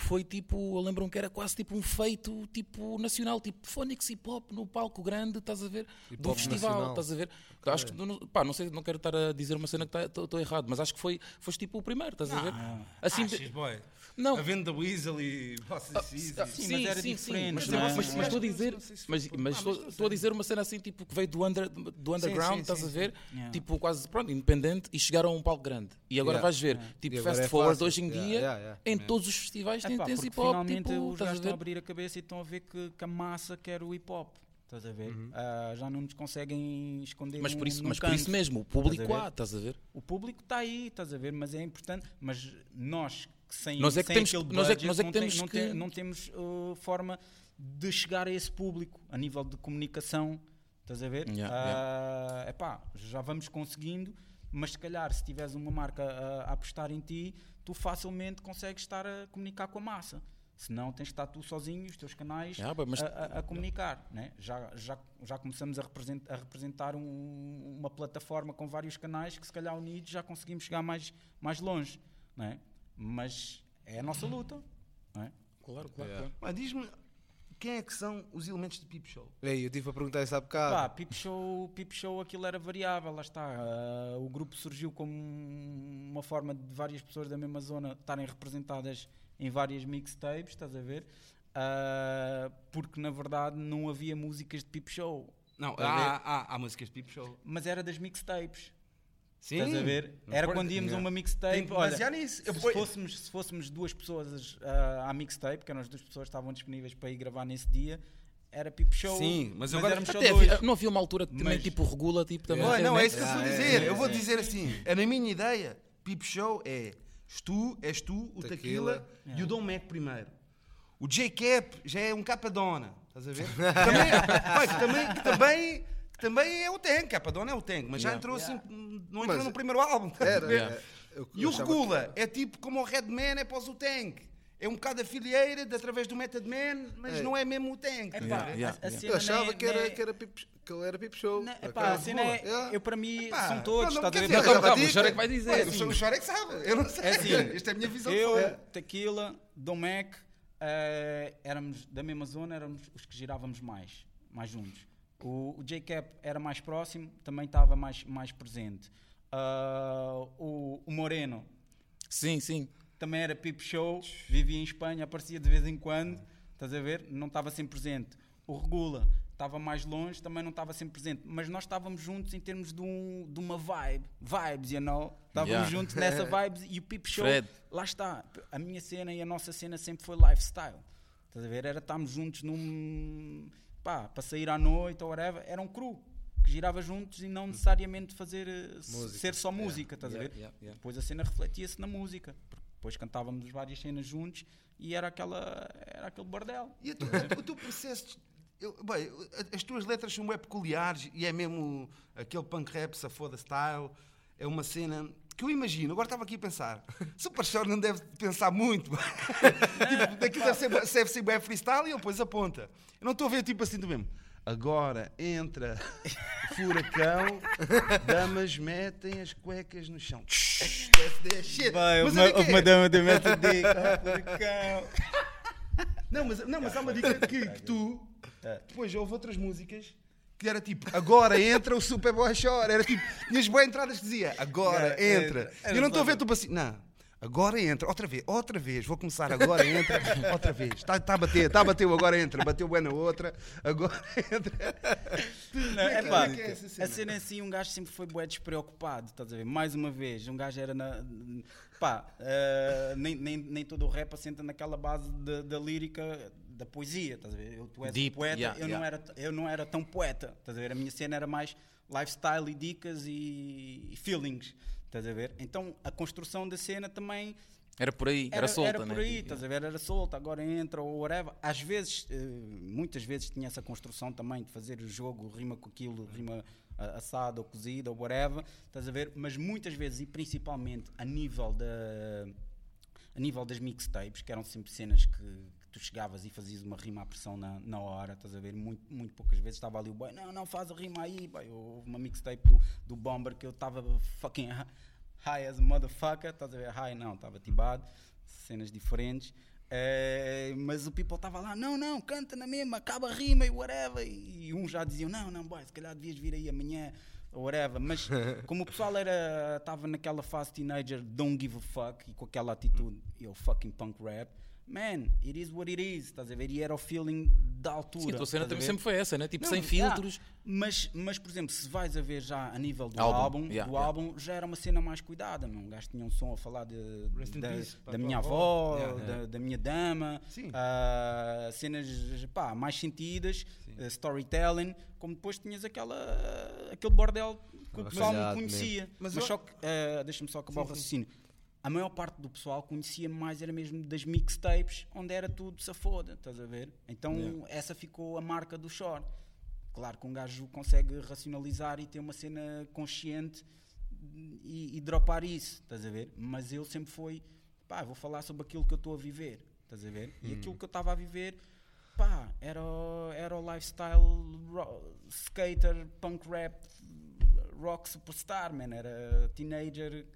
que foi tipo, eu lembro-me que era quase tipo um feito tipo nacional, tipo Phonics Hip Hop no palco grande, estás a ver? Hip Do festival, nacional. estás a ver? Acho que, não, pá, não sei, não quero estar a dizer uma cena que estou errado, mas acho que foi, foste tipo o primeiro, estás a ver? Assim, de- Achas, boy? não, A venda da Weasel e ah, Easy. ah, Sim, mas era diferente, Mas, não é? mas- mas Mas- estou a dizer, não mas, mas Ah, estou, mas estou a dizer uma cena assim tipo que veio do, under, do underground, sim, estás sim, a ver? Yeah. Tipo quase pronto, independente e chegaram a um palco grande. E agora Yeah. vais ver, tipo agora fast é forward hoje em Yeah, dia, yeah, yeah. em todos os festivais tem, Epá, tens porque hip hop, finalmente tipo, os gajos estão a abrir a cabeça e estão a ver que, que a massa quer o hip hop. Estás a ver? Uhum. Ah, já não nos conseguem esconder Mas por isso, mas por isso mesmo, o público Estás a ver? há, estás a ver? O público está aí, estás a ver? Mas é importante. Mas nós, que sem, Nós é que temos- aquele nós é que- budget, nós é que não, tem- temos não, que- tem- não temos uh, forma de chegar a esse público a nível de comunicação. Estás a ver? Yeah, Ah, epá, já vamos conseguindo, mas se calhar se tiveres uma marca a, a apostar em ti, tu facilmente consegues estar a comunicar com a massa. Senão tens de estar tu sozinho, os teus canais, bem, mas- a, a- a comunicar. Né? Já, já, já começamos a, represent- a representar um- uma plataforma com vários canais que se calhar unidos já conseguimos chegar mais, mais longe. Né? Mas é a nossa luta. Né? Claro, claro, Yeah. Mas diz-me, quem é que são os elementos de Peep Show? Ei, eu tive a perguntar isso há Pá, bocado. Peep Show, Peep Show aquilo era variável, lá está. Ah, o grupo surgiu como uma forma de várias pessoas da mesma zona estarem representadas em várias mixtapes, estás a ver? Ah, porque na verdade não havia músicas de Peep Show. Não, há, há, há músicas de Peep Show. Mas era das mixtapes. Sim. Estás a ver? Não Era quando íamos a Yeah. uma mixtape. Olha, basear nisso. Eu se, fui- fôssemos, se fôssemos duas pessoas ah, à mixtape, que eram as duas pessoas que estavam disponíveis para ir gravar nesse dia, era Peep Show. Sim, mas agora- éramos só Até dois. havia- não havia uma altura que também Mas- tipo regula, tipo também. Não, não, é isso que eu estou a é, dizer. é, eu vou é. dizer assim: é na minha ideia, Peep Show é és tu, és tu, o Tequila. Tequila e o Dom Mac primeiro. O J-Cap já é um capadona, estás a ver? <laughs> também, vai, que, também, que, também, também é o Tank, capadona é o Tank, mas já Yeah. entrou assim, não entrou Mas- no primeiro álbum. estás a Era. <laughs> ver? é, eu- E eu o achava Regula é tipo como o Redman é para o Tank. É um bocado afiliated através do Method Man, mas É. não é mesmo o Tank. Epá, estás a ver? Yeah, a- a yeah. cena Eu achava nem é- que era, nem é- que era Peep, que ele era Peep Show. Não, Ok, epá, a cena é, Yeah. eu para mim Epá, são todos, não, não, estás a quer ver? dizer, Mas- calma, o Chora é que vai dizer, assim. O Chora é que sabe, eu não sei. É assim, Esta é a minha visão. Eu, É. Tequila, Dom Mac, eh, éramos da mesma zona, éramos os que girávamos mais, mais juntos. O, o J-Cap era mais próximo, também estava mais, mais presente. Ah, o, o Moreno Sim, sim. também era Peep Show, vivia em Espanha, aparecia de vez em quando, estás a ver? Não estava sempre presente. O Regula estava mais longe, também não estava sempre presente. Mas nós estávamos juntos em termos de, um, de uma vibe, vibes, you know? Estávamos Yeah. juntos nessa <laughs> vibes e o Peep Show, Fred. lá está. A minha cena e a nossa cena sempre foi lifestyle. Estás a ver? Era estarmos juntos num. Pá, para sair à noite ou whatever, era um cru. Que girava juntos e não necessariamente fazer eh, Música. ser só música, estás a ver? Yeah, yeah. Depois a cena refletia-se na música. porque Depois cantávamos várias cenas juntos e era, aquela, era aquele bordel. E a tu- o teu processo. eu- bem, as tuas letras são bem peculiares e é mesmo aquele punk rap, safoda style. É uma cena que eu imagino. Agora estava aqui a pensar. Super Shore não deve pensar muito. <laughs> tipo, daquilo deve ser, deve ser bem freestyle e ele depois aponta. Eu não estou a ver tipo assim do mesmo. Agora entra furacão, damas metem as cuecas no chão. Shit. Mas a dica é- dama de mete dica, furacão. Não, mas, não, mas há uma dica que, que tu. É. Depois houve outras músicas que era tipo, agora entra o Superboy Shore. Era tipo, tinhas boas entradas que dizia, agora É, entra. eu não estou a ver tu assim, não. Agora entra, outra vez, outra vez, vou começar, agora entra, <laughs> outra vez. Está tá a bater, está a bater, agora entra, bateu bem na outra, agora <laughs> entra. Não, é é que- pá, é é essa cena? a cena em si, um gajo sempre foi bué despreocupado, estás a ver? Mais uma vez, um gajo era na. pá, eh, nem, nem, nem todo o rap assenta naquela base da lírica, da poesia, estás a ver? Eu, tu és Deep, um poeta, yeah, eu, Não yeah. era, t- eu não era tão poeta, estás a ver? A minha cena era mais lifestyle e dicas e, e feelings, estás a ver? Então a construção da cena também Era por aí, era, solta, era por né? aí, Tipo, estás a ver? Era solta, agora entra ou whatever. Às vezes, eh, muitas vezes tinha essa construção também de fazer o jogo, rima com aquilo, rima assado ou cozido ou whatever, estás a ver? Mas muitas vezes, e principalmente a nível da a nível das mixtapes, que eram sempre cenas que tu chegavas e fazias uma rima à pressão na, na hora, estás a ver? Muito, muito poucas vezes estava ali o boy, não, não, faz a rima aí, boy. houve uma mixtape do, do Bomber que eu estava fucking <laughs> high as a motherfucker, estás a ver? High não, estava tibado, cenas diferentes. Eh, mas o people estava lá, não, não, canta na mesma, acaba a rima e whatever. E uns já diziam, não, não, boy, se calhar devias vir aí amanhã, whatever. Mas <laughs> como o pessoal era estava naquela fase teenager, don't give a fuck, e com aquela atitude, eu fucking punk rap, man, it is what it is, estás a ver? E era o feeling da altura. Sim, a tua cena também sempre foi essa, né? Tipo, Não, sem yeah, filtros. mas, mas, por exemplo, se vais a ver já a nível do Álbum, álbum, yeah, do yeah. álbum já era uma cena mais cuidada. Meu. Um gajo tinha um som a falar de, da, peace, da minha avó, avó. Yeah, da, yeah. da minha dama, Sim. ah, cenas pá, mais sentidas, eh, storytelling, como depois tinhas aquela, aquele bordel que o pessoal não conhecia. Mas Mas, eu- só que, eh, deixa-me só acabar o raciocínio. A maior parte do pessoal conhecia mais era mesmo das mixtapes, onde era tudo safoda, estás a ver? Então essa ficou a marca do short. Claro que um gajo consegue racionalizar e ter uma cena consciente e, e dropar isso, estás a ver? Mas eu sempre fui, pá, vou falar sobre aquilo que eu estou a viver, estás a ver? E aquilo que eu estava a viver, pá, era, o- era o lifestyle skater, punk rap, rock superstar, man. Era teenager,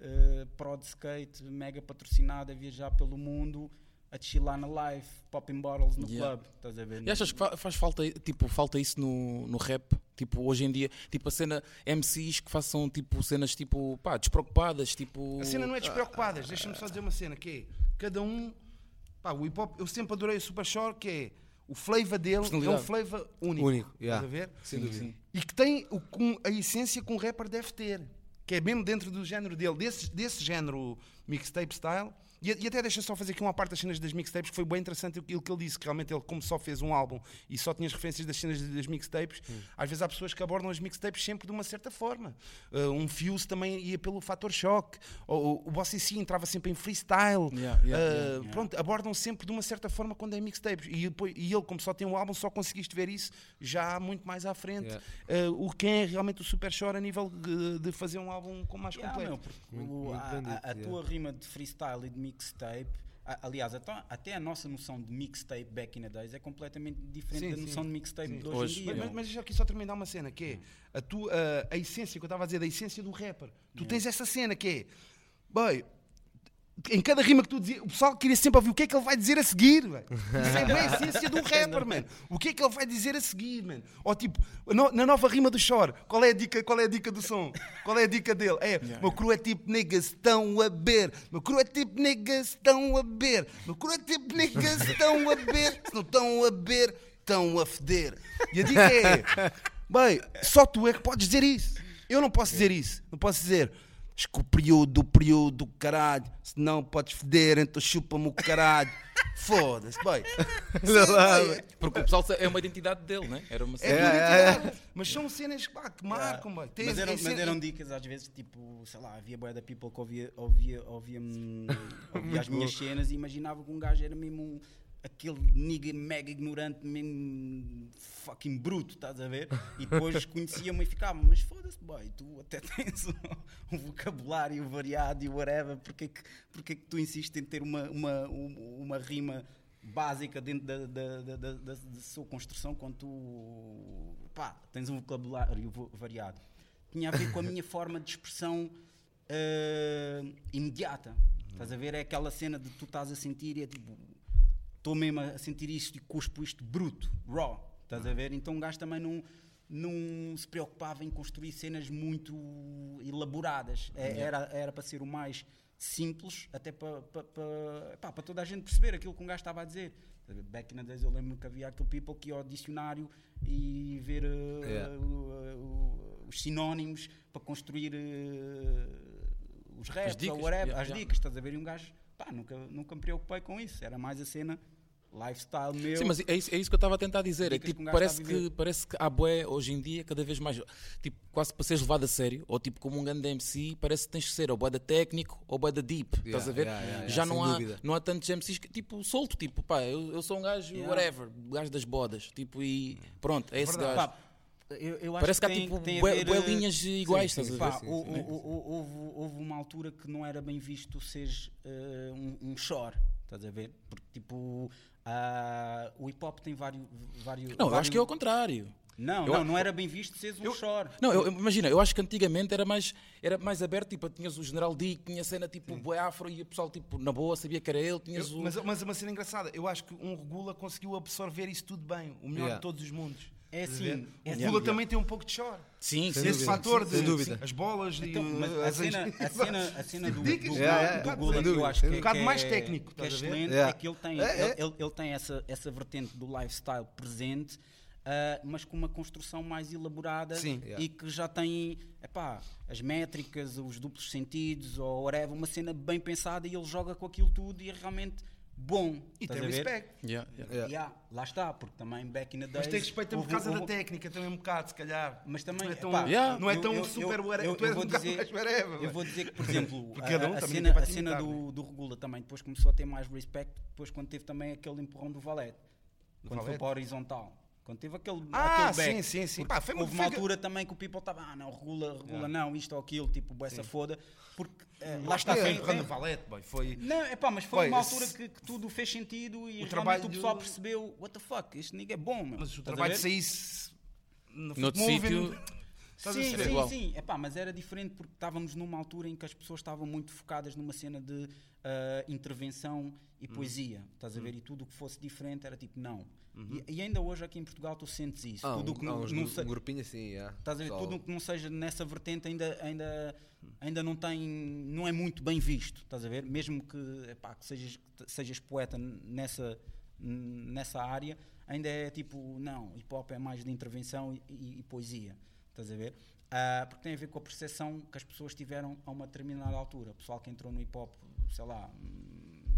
eh, pro de skate, mega patrocinado, a viajar pelo mundo, a chilar na live, popping bottles no Yeah. club, estás a ver? E achas que fa- faz falta, tipo, falta isso no, no rap? Tipo, hoje em dia, tipo, a cena MCs que façam, tipo, cenas, tipo, pá, despreocupadas, tipo... A cena não é despreocupadas, deixa-me só dizer uma cena, que é, cada um, pá, o hip hop, eu sempre adorei o Super Short, que é, o flavor dele é um flavor único, Único, yeah. estás a ver? Sem dúvida. E que tem o, com a essência que um rapper deve ter, que é mesmo dentro do género dele, desse, desse género mixtape style. E, e até deixa só fazer aqui uma parte das cenas das mixtapes, que foi bem interessante aquilo que ele disse, que realmente ele, como só fez um álbum e só tinha as referências das cenas das mixtapes, às vezes há pessoas que abordam as mixtapes sempre de uma certa forma. Uh, um Fuse também ia pelo fator choque, ou, o Bossy C entrava sempre em freestyle. Yeah, yeah, Uh, yeah, yeah. Pronto, abordam sempre de uma certa forma quando é mixtapes. E, depois- e ele, como só tem um álbum, só conseguiste ver isso já muito mais à frente. Yeah. Uh, o quem é realmente o Super Shore a nível de, de fazer um álbum com mais Yeah, completo. meu, porque Muito- o- muito a, a- a yeah. tua rima de freestyle e de mixtape, aliás, até, a nossa noção de mixtape back in the days é completamente diferente Sim, da sim. noção de mixtape Sim. de hoje, Hoje, em dia. Mas, deixa aqui só terminar uma cena que é a, tua, a, a essência que eu estava a dizer, da essência do rapper. Tu tens essa cena que é, boy, em cada rima que tu dizia, o pessoal queria sempre ouvir o que é que ele vai dizer a seguir, velho. Isso é bem a <laughs> essência do rapper, man. O que é que ele vai dizer a seguir, man? Ou tipo, no- na nova rima do Chore, qual é a dica, qual é a dica do som? Qual é a dica dele? É, meu cru é tipo niggas estão a beber, meu cru é tipo niggas estão a beber, meu cru é tipo niggas <laughs> estão a beber, se não estão a beber, estão a feder. E a dica é, <laughs> bem, só tu é que podes dizer isso. Eu não posso dizer isso. Não posso dizer, Esco o período, o período, caralho. Se não podes feder, então chupa-me o caralho. <laughs> Foda-se, boy. Porque o pessoal é uma identidade dele, né? Era uma É, cena. é, é. Mas são cenas pá, que marcam, boy. Tem- Mas eram, é mas cena- eram dicas às vezes, tipo, sei lá, havia boia da people que ouvia, ouvia, ouvia, <laughs> ouvia as minhas cenas e imaginava que um gajo era mesmo um- aquele nigga mega ignorante, mesmo fucking bruto, estás a ver? E depois <laughs> conhecia-me e ficava, mas foda-se, boy, tu até <laughs> tens um, um vocabulário variado e whatever, porque que, porque que tu insistes em ter uma, uma, uma, rima básica dentro da, da, da, da, da- da sua construção quando tu pá, tens um vocabulário vo- variado. Tinha a ver com a minha <laughs> forma de expressão eh, imediata. Estás a ver? É aquela cena de tu estás a sentir e é tipo, estou mesmo a sentir isto e cuspo isto bruto, raw. Estás a ver? Então um gajo também não, não se preocupava em construir cenas muito elaboradas. É- Era, era para ser o mais simples, até para, para, para, para toda a gente perceber aquilo que um gajo estava a dizer. Back in the days eu lembro que havia aquele people que ia ao dicionário e ver eh, Yeah. o- o- os sinónimos para construir eh, os raps dicas, ou whatever, yeah, as yeah. dicas, estás a ver? E um gajo, pá, nunca, nunca me preocupei com isso. Era mais a cena lifestyle meu. Sim, mas é isso, é isso que eu estava a tentar dizer. É, Dicas que tipo, um parece, que, parece que há boé hoje em dia cada vez mais. Tipo, quase para seres levado a sério, ou tipo como um grande MC, parece que tens que ser ou boé da técnico ou boé da deep. estás a ver? yeah, yeah, yeah, Já não há, dúvida. não há tantos MCs que, tipo, solto, tipo, pá, eu, eu sou um gajo, Yeah. whatever, gajo das bodas. Tipo, e pronto, é esse Verdade. gajo. Pá, eu, eu Parece que há tem- tipo tem bué- eh, linhas iguais, sim, estás a sim, ver? Pá, sim, o- sim. o- o- houve, houve uma altura que não era bem visto seres eh, um, um chore, estás a ver? Porque tipo, ah, o hip hop tem vários. vários Não, eu vários- acho que é o contrário. Não, Eu- não, não era bem visto seres um chore. Não, eu, eu- imagina, eu acho que antigamente era mais, era mais aberto, tipo, tinhas o General Dick, tinha cena tipo Boi Afro e o pessoal, tipo, na boa, sabia que era ele, tinhas Eu- o... mas, mas uma cena engraçada, eu acho que um regula conseguiu absorver isso tudo bem, o melhor Yeah. de todos os mundos. É assim, é o assim. regula também tem um pouco de chore. Sim, Sem Esse dúvida. fator de Sem dúvida. as bolas Então, e uh, a as cena, a cena, a cena do, do, do, yeah, do, yeah, Gula que eu acho que, Um bocado mais é- técnico, que é excelente, Yeah. é que ele tem, É, é. Ele, ele- tem essa, essa vertente do lifestyle presente, ah, mas com uma construção mais elaborada Sim. E que já tem epá, as métricas, os duplos sentidos ou whatever, uma cena bem pensada e ele joga com aquilo tudo e é realmente bom. E estás tem a ver? respect. Yeah, yeah. Yeah. Lá está, porque também back in the days. Mas tem respeito também por houve- causa da houve- técnica, também um bocado, se calhar. Mas também, não é tão, epá, Yeah. não é eu- tão eu- super eu- whatever, eu- tu és eu vou bocado dizer- mais whatever. Eu vou dizer que, por exemplo, <laughs> Porque cada um a, a também cena, vai a te cena imitar, do, né? do Regula também depois começou a ter mais respect depois quando teve também aquele empurrão do Valete. Do Quando foi Valete? para o horizontal. Quando teve aquele, Ah, aquele back. sim, sim, sim. Pá, foi uma- houve uma que- altura também que o people estava, ah não, regula, regula Yeah. não, isto ou aquilo, tipo, essa foda. Porque eh, lá está, Está foi, feito. Quando Valete, boy, foi. não, é pá, mas foi, Foi, uma altura que, que tudo fez sentido e O trabalho o pessoal do- percebeu, what the fuck, este nigga é bom, meu. Mas o trabalho saísse no sítio, sim, sim, igual. sim. Epá, mas era diferente porque estávamos numa altura em que as pessoas estavam muito focadas numa cena de ah, intervenção e Uhum. poesia. Estás a ver? E tudo o que fosse diferente era tipo, não. Uhum. E, e ainda hoje aqui em Portugal tu sentes isso. Ah, tudo um, que não, se- um grupinho assim, yeah. Estás a ver? Pessoal- Tudo que não seja nessa vertente ainda, ainda, ainda não tem, não é muito bem visto, estás a ver? Mesmo que, epá, que sejas, sejas poeta nessa, nessa área, ainda é tipo, não, hip hop é mais de intervenção e, e- e poesia, estás a ver? Ah, porque tem a ver com a percepção que as pessoas tiveram a uma determinada altura. O pessoal que entrou no hip hop, sei lá,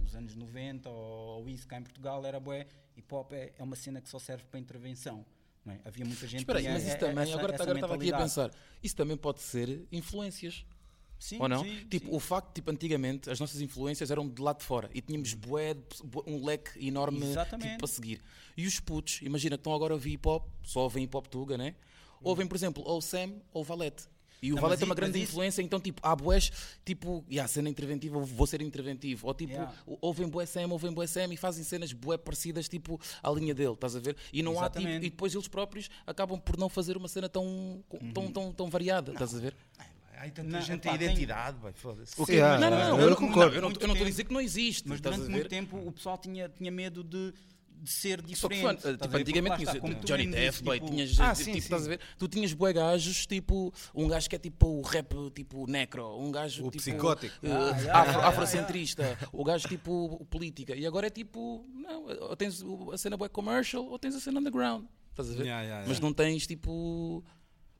nos anos 90 ou, ou isso cá em Portugal era bué, hip hop é, é uma cena que só serve para intervenção. É? Havia muita gente Espera aí, mas isso e- também, essa- agora, essa agora estava aqui a pensar, isso também pode ser influências. Sim, Ou não? sim, tipo, sim. o facto, tipo, antigamente as nossas influências eram de lá de fora e tínhamos bué, de- bué- um leque enorme Exatamente. tipo, para seguir. E os putos, imagina que estão agora a ouvir hip hop, só ouvem hip hop tuga, né? Ouvem, por exemplo, ou o Sam ou o Valete. E o Não, Valete é uma grande isso- influência, então, tipo, há bués, tipo, yeah, cena interventiva, vou ser interventivo. Ou, tipo, Yeah. ouvem bué Sam, ouvem bué Sam e fazem cenas bué parecidas, tipo, à linha dele, estás a ver? E não há, tipo, Exatamente. e depois eles próprios acabam por não fazer uma cena tão, tão, tão, tão variada, estás a ver? Aí tanta Não, gente tem tem- identidade, boy, foda-se. Não, não, ah, não, eu eu, concordo. não, eu não Muito eu não estou a dizer que não existe, Mas estás durante a muito tempo o pessoal tinha, tinha medo de, de ser Só que diferente. a tipo, antigamente tinhas Johnny Depp, tipo, tinhas, Ah, tipo, sim, estás sim. a ver? Tu tinhas bué gajos, tipo, um gajo que é tipo o rap, tipo, necro, um gajo O tipo, psicótico. eh, Ah, yeah, afro- yeah, afrocentrista, o gajo tipo política. E agora é tipo, não, ou tens a cena bué commercial ou tens a cena underground, estás a ver? Yeah, yeah, Mas yeah. não tens tipo...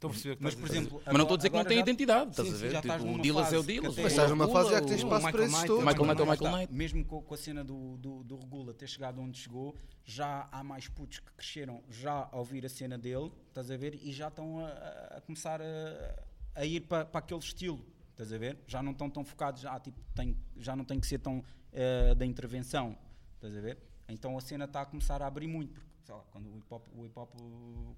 Estou a perceber que Mas, por exemplo, Mas não estou a dizer que não tem já- identidade, estás sim, a ver? Tipo, o Dillas é o Dillas, Mas estás numa fase já que tens espaço Michael para esses Knight, todos. o Michael Knight é o Michael Knight. Mesmo com, com a cena do, do, do Regula ter chegado onde chegou, já há mais putos que cresceram já a ouvir a cena dele, estás a ver? E já estão a, começar a, a ir para, para aquele estilo, estás a ver? Já não estão tão focados, já, tipo, tem, já não tem que ser tão eh, da intervenção, estás a ver? Então a cena está a começar a abrir muito, porque sei lá, quando o hip hop, o hip -hop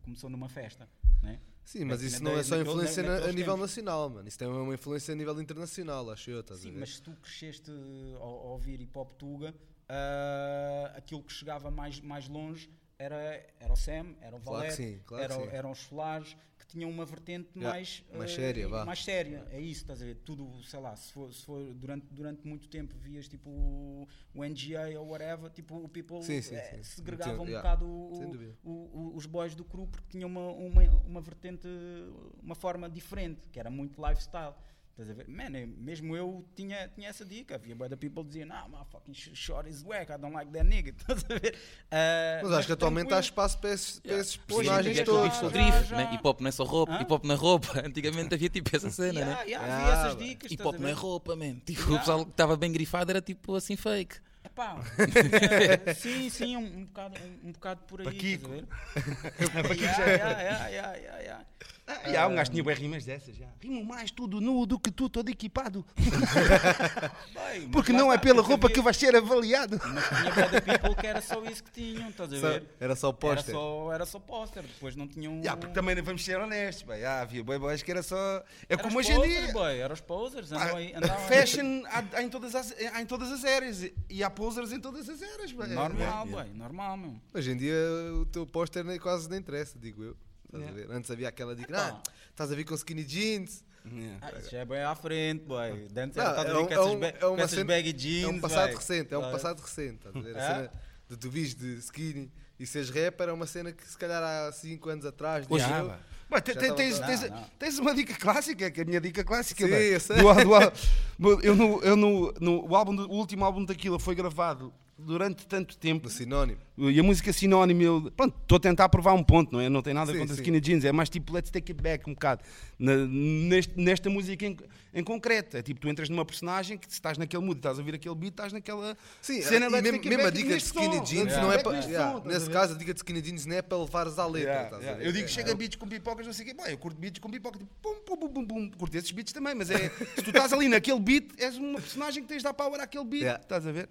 começou numa festa, né? Sim, mas isso não é só influência na- a nível tempos. nacional, mano. Isso tem uma influência a nível internacional, acho eu, estás a Sim, ver? mas se tu cresceste ao, ao ouvir hip hop tuga, ah, aquilo que chegava mais, mais longe era, era o Sam, era o Claro Valete, sim, claro que era- eram os Solares, que tinham uma vertente Yeah, mais, mais ah, séria, vá. mais séria. É isso, estás a ver? Tudo, sei lá, se for, se for durante, durante muito tempo vias tipo o, o NGA ou whatever, tipo o People Sim, sim, eh, sim. segregava Entendo, um yeah. bocado o- o- os boys do cru porque tinham uma, uma, uma vertente, uma forma diferente, que era muito lifestyle. Estás a ver? Man, mesmo eu tinha, tinha essa dica. Havia boy da people dizia, nah, my fucking sh- short is whack, I don't like that nigga. <laughs> Estás a ver? Ah, Mas acho que atualmente há espaço para esses, para esses personagens hop, todos. ver? drift, já- né? Hip hop não é só roupa, Hã? hip hop na roupa. <laughs> Antigamente havia tipo essa cena, Yeah, né? yeah, Ah, havia essas dicas. Hip hop não é roupa, man. Tipo, Yeah. o pessoal que estava bem grifado era tipo assim fake. Epá, é, <laughs> sim, sim, um, um, bocado, um, um bocado por aí. Paquico. Estás a ver? Yeah, yeah, yeah, yeah, yeah, yeah. Ah, já, um gajo tinha bem rimas dessas, já. Rimo mais tudo nu do que tu todo equipado. <laughs> Bem, mas Porque lá não é está, pela roupa havia- que vais ser avaliado. Mas tinha people que era só isso que tinham, estás a Só- ver? Era só o Era póster. só, era só póster, depois não tinham. Já, porque também não vamos ser honestos, bem. Já, havia boi boys que era só. É Era como os hoje em posers, dia. boy, Era os posers, Pá, andavam aí- andavam aí- Fashion há, há em todas as, há em todas as eras. E há posers em todas as eras, bem. Normal, boy, normal, meu. Hoje em dia o teu póster nem quase nem interessa, digo eu. Estás a Yeah. ver? Antes havia aquela dica, Epá. ah, estás a vir com skinny jeans. Yeah. Ah, isso já é bem à frente, boy. Antes Não, a é um- com é essas, um- é uma cena- baggy jeans. é um passado boy. recente, é um Ah, passado recente, estás a ver? A É? cena de tu vis de skinny e seres rapper é uma cena que se calhar há 5 anos atrás, Hoje ah, te- estava tens, a- tens- não. tens uma dica clássica, que é a minha dica clássica. Sim, eu sei. Do do eu no, eu no, no- o, álbum do- o último álbum daquilo foi gravado durante tanto tempo. no sinónimo. E a música sinónimo, eu, pronto, estou a tentar provar um ponto, não é? Não tem nada Sim, contra sim. Skinny Jeans, é mais tipo let's take it back um bocado. Na- neste- nesta música em, em concreto, é tipo tu entras numa personagem que se estás naquele mood, estás a ouvir aquele beat, estás naquela Sim, cena let's mesmo, take it mesmo a dica de skinny som. jeans Let's não take é para. yeah, a nesse ver? caso, a dica de skinny jeans não é para levares à letra. Yeah, yeah. ver? Eu digo É- que chega é- beats com pipocas, não sei o quê. Bem, eu curto beats com pipoca, tipo, pum, pum, pum, pum, pum. Curto esses beats também, mas é. se tu estás ali naquele beat, és uma personagem que tens de dar power àquele beat, Yeah. estás a ver?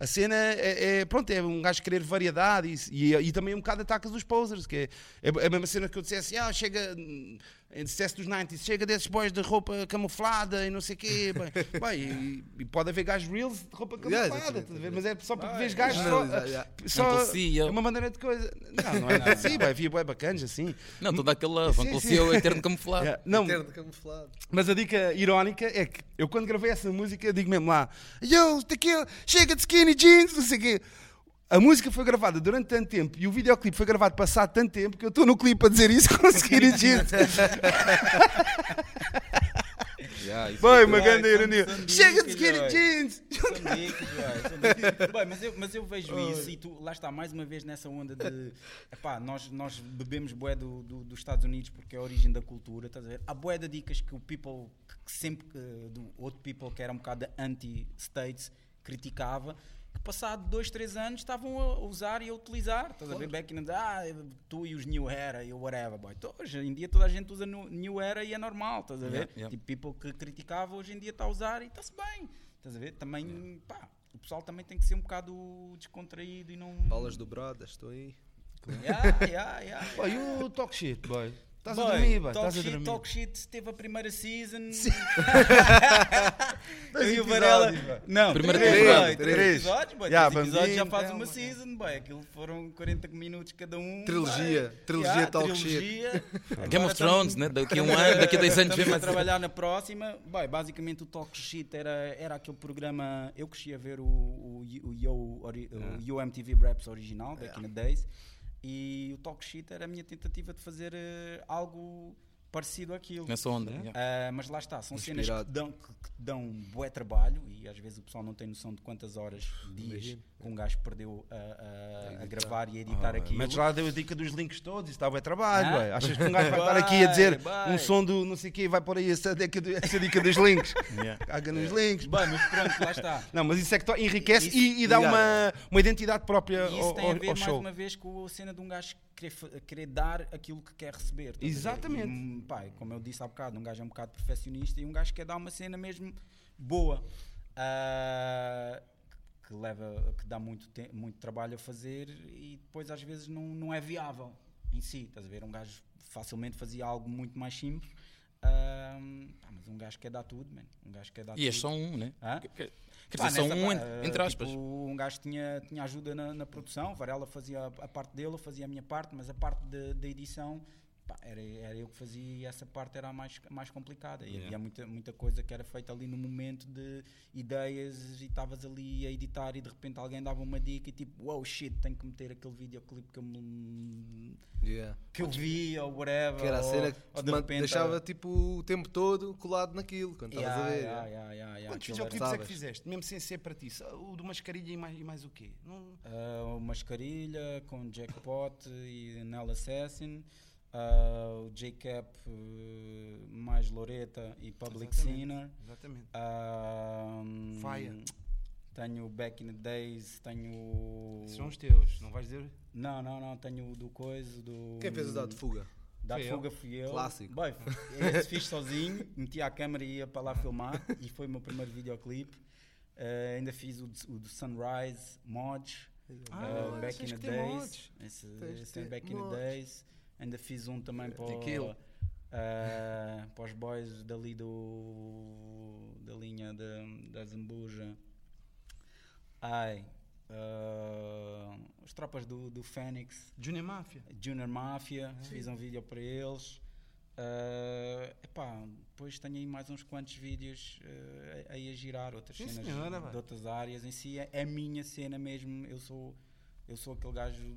A cena é, é- pronto, é um gajo querer variedade e, e, e também um bocado atacas os posers, que é, é a mesma cena que eu dissesse, ah, chega, hum, dissesse dos 90s, chega desses boys de roupa camuflada e não sei o quê. <laughs> Bem, bem, e, e pode haver gajos reels de roupa Yeah, camuflada, ver? mas é só porque vês é gajos só. generalizar, yeah. só Uncle C, é uma maneira de coisa. Não, não é nada assim, vai, havia bacanas assim. Não, toda aquela Uncle é o eterno camuflado. <laughs> Yeah, Não, Terno camuflado. mas a dica irónica é que eu quando gravei essa música digo mesmo lá Yo, tequila, chega de skinny jeans, não sei o quê. A música foi gravada durante tanto tempo e o videoclipe foi gravado passado tanto tempo que eu estou no clipe a dizer isso com skinny jeans. Yeah, Vai, é- uma Vai, grande ironia. Chega de skinny jeans. <laughs> Bem, mas, eu, mas eu vejo isso e tu, lá está, mais uma vez nessa onda de. Epá, nós, nós bebemos bué do, do- dos Estados Unidos porque é a origem da cultura, estás a ver? Há bué de dicas que o people, que, que sempre, que, do outro people que era um bocado anti-states, criticava. Que passado dois, três anos estavam a usar e a utilizar. Estás a ver? Back in the ah, tu e os New Era e o whatever. Boy. Então, hoje em dia toda a gente usa New Era e é normal. Estás a ver? Yeah, yeah. Tipo, people que criticava hoje em dia está a usar e está-se bem. Estás a ver? Também, pá, o pessoal também tem que ser um bocado descontraído e não. Balas dobradas, estou aí. Yeah, yeah, yeah, <laughs> Boy, yeah. e o talk shit, boy. Estás a dormir, boy. Talk shit, dormir. Talk Shit teve a primeira season. <laughs> <laughs> Dois Eu e o Varela. boy. Não, Primeira três, boy, três, Três. episódios, boy. Yeah, três episódios já faz uma boy. season, boy. Aquilo foram 40 minutos cada um. Trilogia, boy. trilogia Yeah, Talk Shit. trilogia. Game Agora of Thrones, né? Daqui a um ano, daqui a 10 anos a mais. trabalhar na próxima. Bem, basicamente o Talk Shit era, era aquele programa. Eu cresci a ver o, o, o, Yo, o Yo MTV Raps original, back in the days. E o Talk Shit era a minha tentativa de fazer eh, algo parecido àquilo. Nessa onda. yeah. Ah, mas lá está, são cenas Inspirado. que dão, que, que dão bué trabalho e às vezes o pessoal não tem noção de quantas horas, dias que um gajo perdeu a, a- a gravar e a editar Ah, aquilo. Metes lá deu a dica dos links todos, isso está bem trabalho, Ah? Achas que um gajo vai <laughs> estar aqui a dizer Vai, um som do não sei o quê, vai pôr aí essa dica, do- essa dica dos links. <laughs> Yeah. Caga nos links. Bem, mas pronto, lá está. Não, mas isso é que to- enriquece Isso- e, e dá uma, uma identidade própria E isso ao, tem a ver ao mais show. uma vez com a cena de um gajo querer, querer dar aquilo que quer receber. Exatamente. E, hum, pá, como eu disse há bocado, um gajo é um bocado perfeccionista e um gajo quer dar uma cena mesmo boa. Ah, que leva, que dá muito, te- muito trabalho a fazer e depois às vezes não, não é viável em si. Estás a ver? Um gajo facilmente fazia algo muito mais simples. Ah, pá, mas um gajo quer dar tudo, man. Um gajo quer dar E és tudo. só um, né? Hã? Quer quer dizer, um, eh, entre aspas. Tipo, um gajo tinha, tinha ajuda na, na produção, Varela fazia a, a parte dele, eu fazia a minha parte, mas a parte da edição pá, era, era eu que fazia e essa parte era a mais, mais complicada. E Yeah. havia muita, muita coisa que era feita ali no momento de ideias e estavas ali a editar e de repente alguém dava uma dica e tipo, wow shit, tenho que meter aquele videoclipe que eu, me- Yeah. que eu vi ou whatever. Que era a ou- cena que ou de repente, deixava ah, tipo o tempo todo colado naquilo, quando estavas yeah, a ver. yeah, yeah. yeah, yeah, Quantos era- videoclipes é que fizeste? Mesmo sem ser para ti? O do Mascarilha e mais, e mais o quê? Não... Uh, o Mascarilha com Jackpot e Nell Assassin, uh, o J-Cap uh, mais Loreta e Public Exatamente. Sinner. Exatamente. Um, Fire. Tenho o Back in the Days, tenho. o- São os teus, não vais dizer? Não, não, não, tenho o do Coisa, do. Quem fez o dado de fuga? Da Foi fuga fui eu. Clássico. Bem, esse fiz sozinho, <laughs> meti a câmera e ia para lá filmar e foi o meu primeiro videoclipe. Uh, ainda fiz o, o do Sunrise, Mods. Ah, Uh, back in the days. mods. Esse, esse é back in the days. Ainda fiz um também para, o- uh, para os boys dali do da linha da, da Zambuja. Ai, ah, as tropas do, do Fênix, Junior Mafia. Junior Mafia, fiz um vídeo para eles. Ah, epá, depois tenho aí mais uns quantos vídeos ah, aí a girar, outras Sim, cenas senhora, vai. de outras áreas. Em si é, é a minha cena mesmo. Eu sou, eu sou aquele gajo.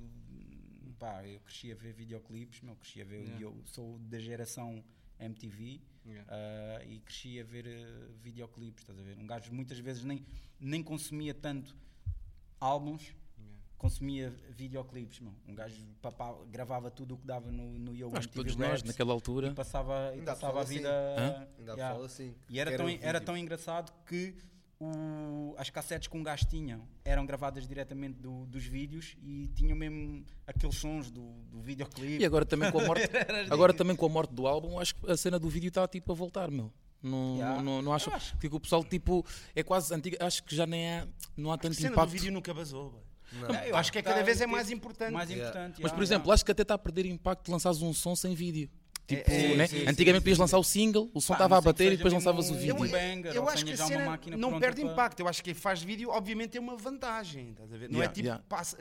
Pá, eu cresci a ver videoclipes, meu, cresci a ver. Yeah. Eu sou da geração MTV. Yeah. Ah, e cresci a ver eh, videoclipes, estás a ver? Um gajo muitas vezes nem, nem consumia tanto álbuns, consumia videoclipes, meu. Um gajo papá, gravava tudo o que dava no, no Yo Acho MTV todos nós, naquela e altura. passava, e Ainda há passava a vida... Há Yeah. assim. E era tão, era tão engraçado que o- as cassetes que um gajo tinha eram gravadas diretamente do- dos vídeos e tinham mesmo aqueles sons do, do videoclipe. E agora também com a morte, <laughs> agora também com a morte do álbum, acho que a cena do vídeo está tipo a voltar, meu. Não, Yeah. não, não acho, acho. que o pessoal tipo é quase antigo, acho que já nem há, não há A tanto cena do impacto. vídeo nunca basou. Não. É, Eu acho que é cada tá- vez é mais importante. mais Yeah. importante. Mas yeah, por exemplo, yeah. acho que até está a perder impacto lançares um som sem vídeo. Tipo, sim, né? sim, sim, Antigamente sim, podias sim. lançar o single, o som Pá, estava a bater e depois lançavas o um- vídeo. um banger, eu ou acho que a cena não perde para- impacto. Eu acho que quem faz vídeo, obviamente, tem uma vantagem. Estás a ver? Não Yeah, é tipo, yeah. passa,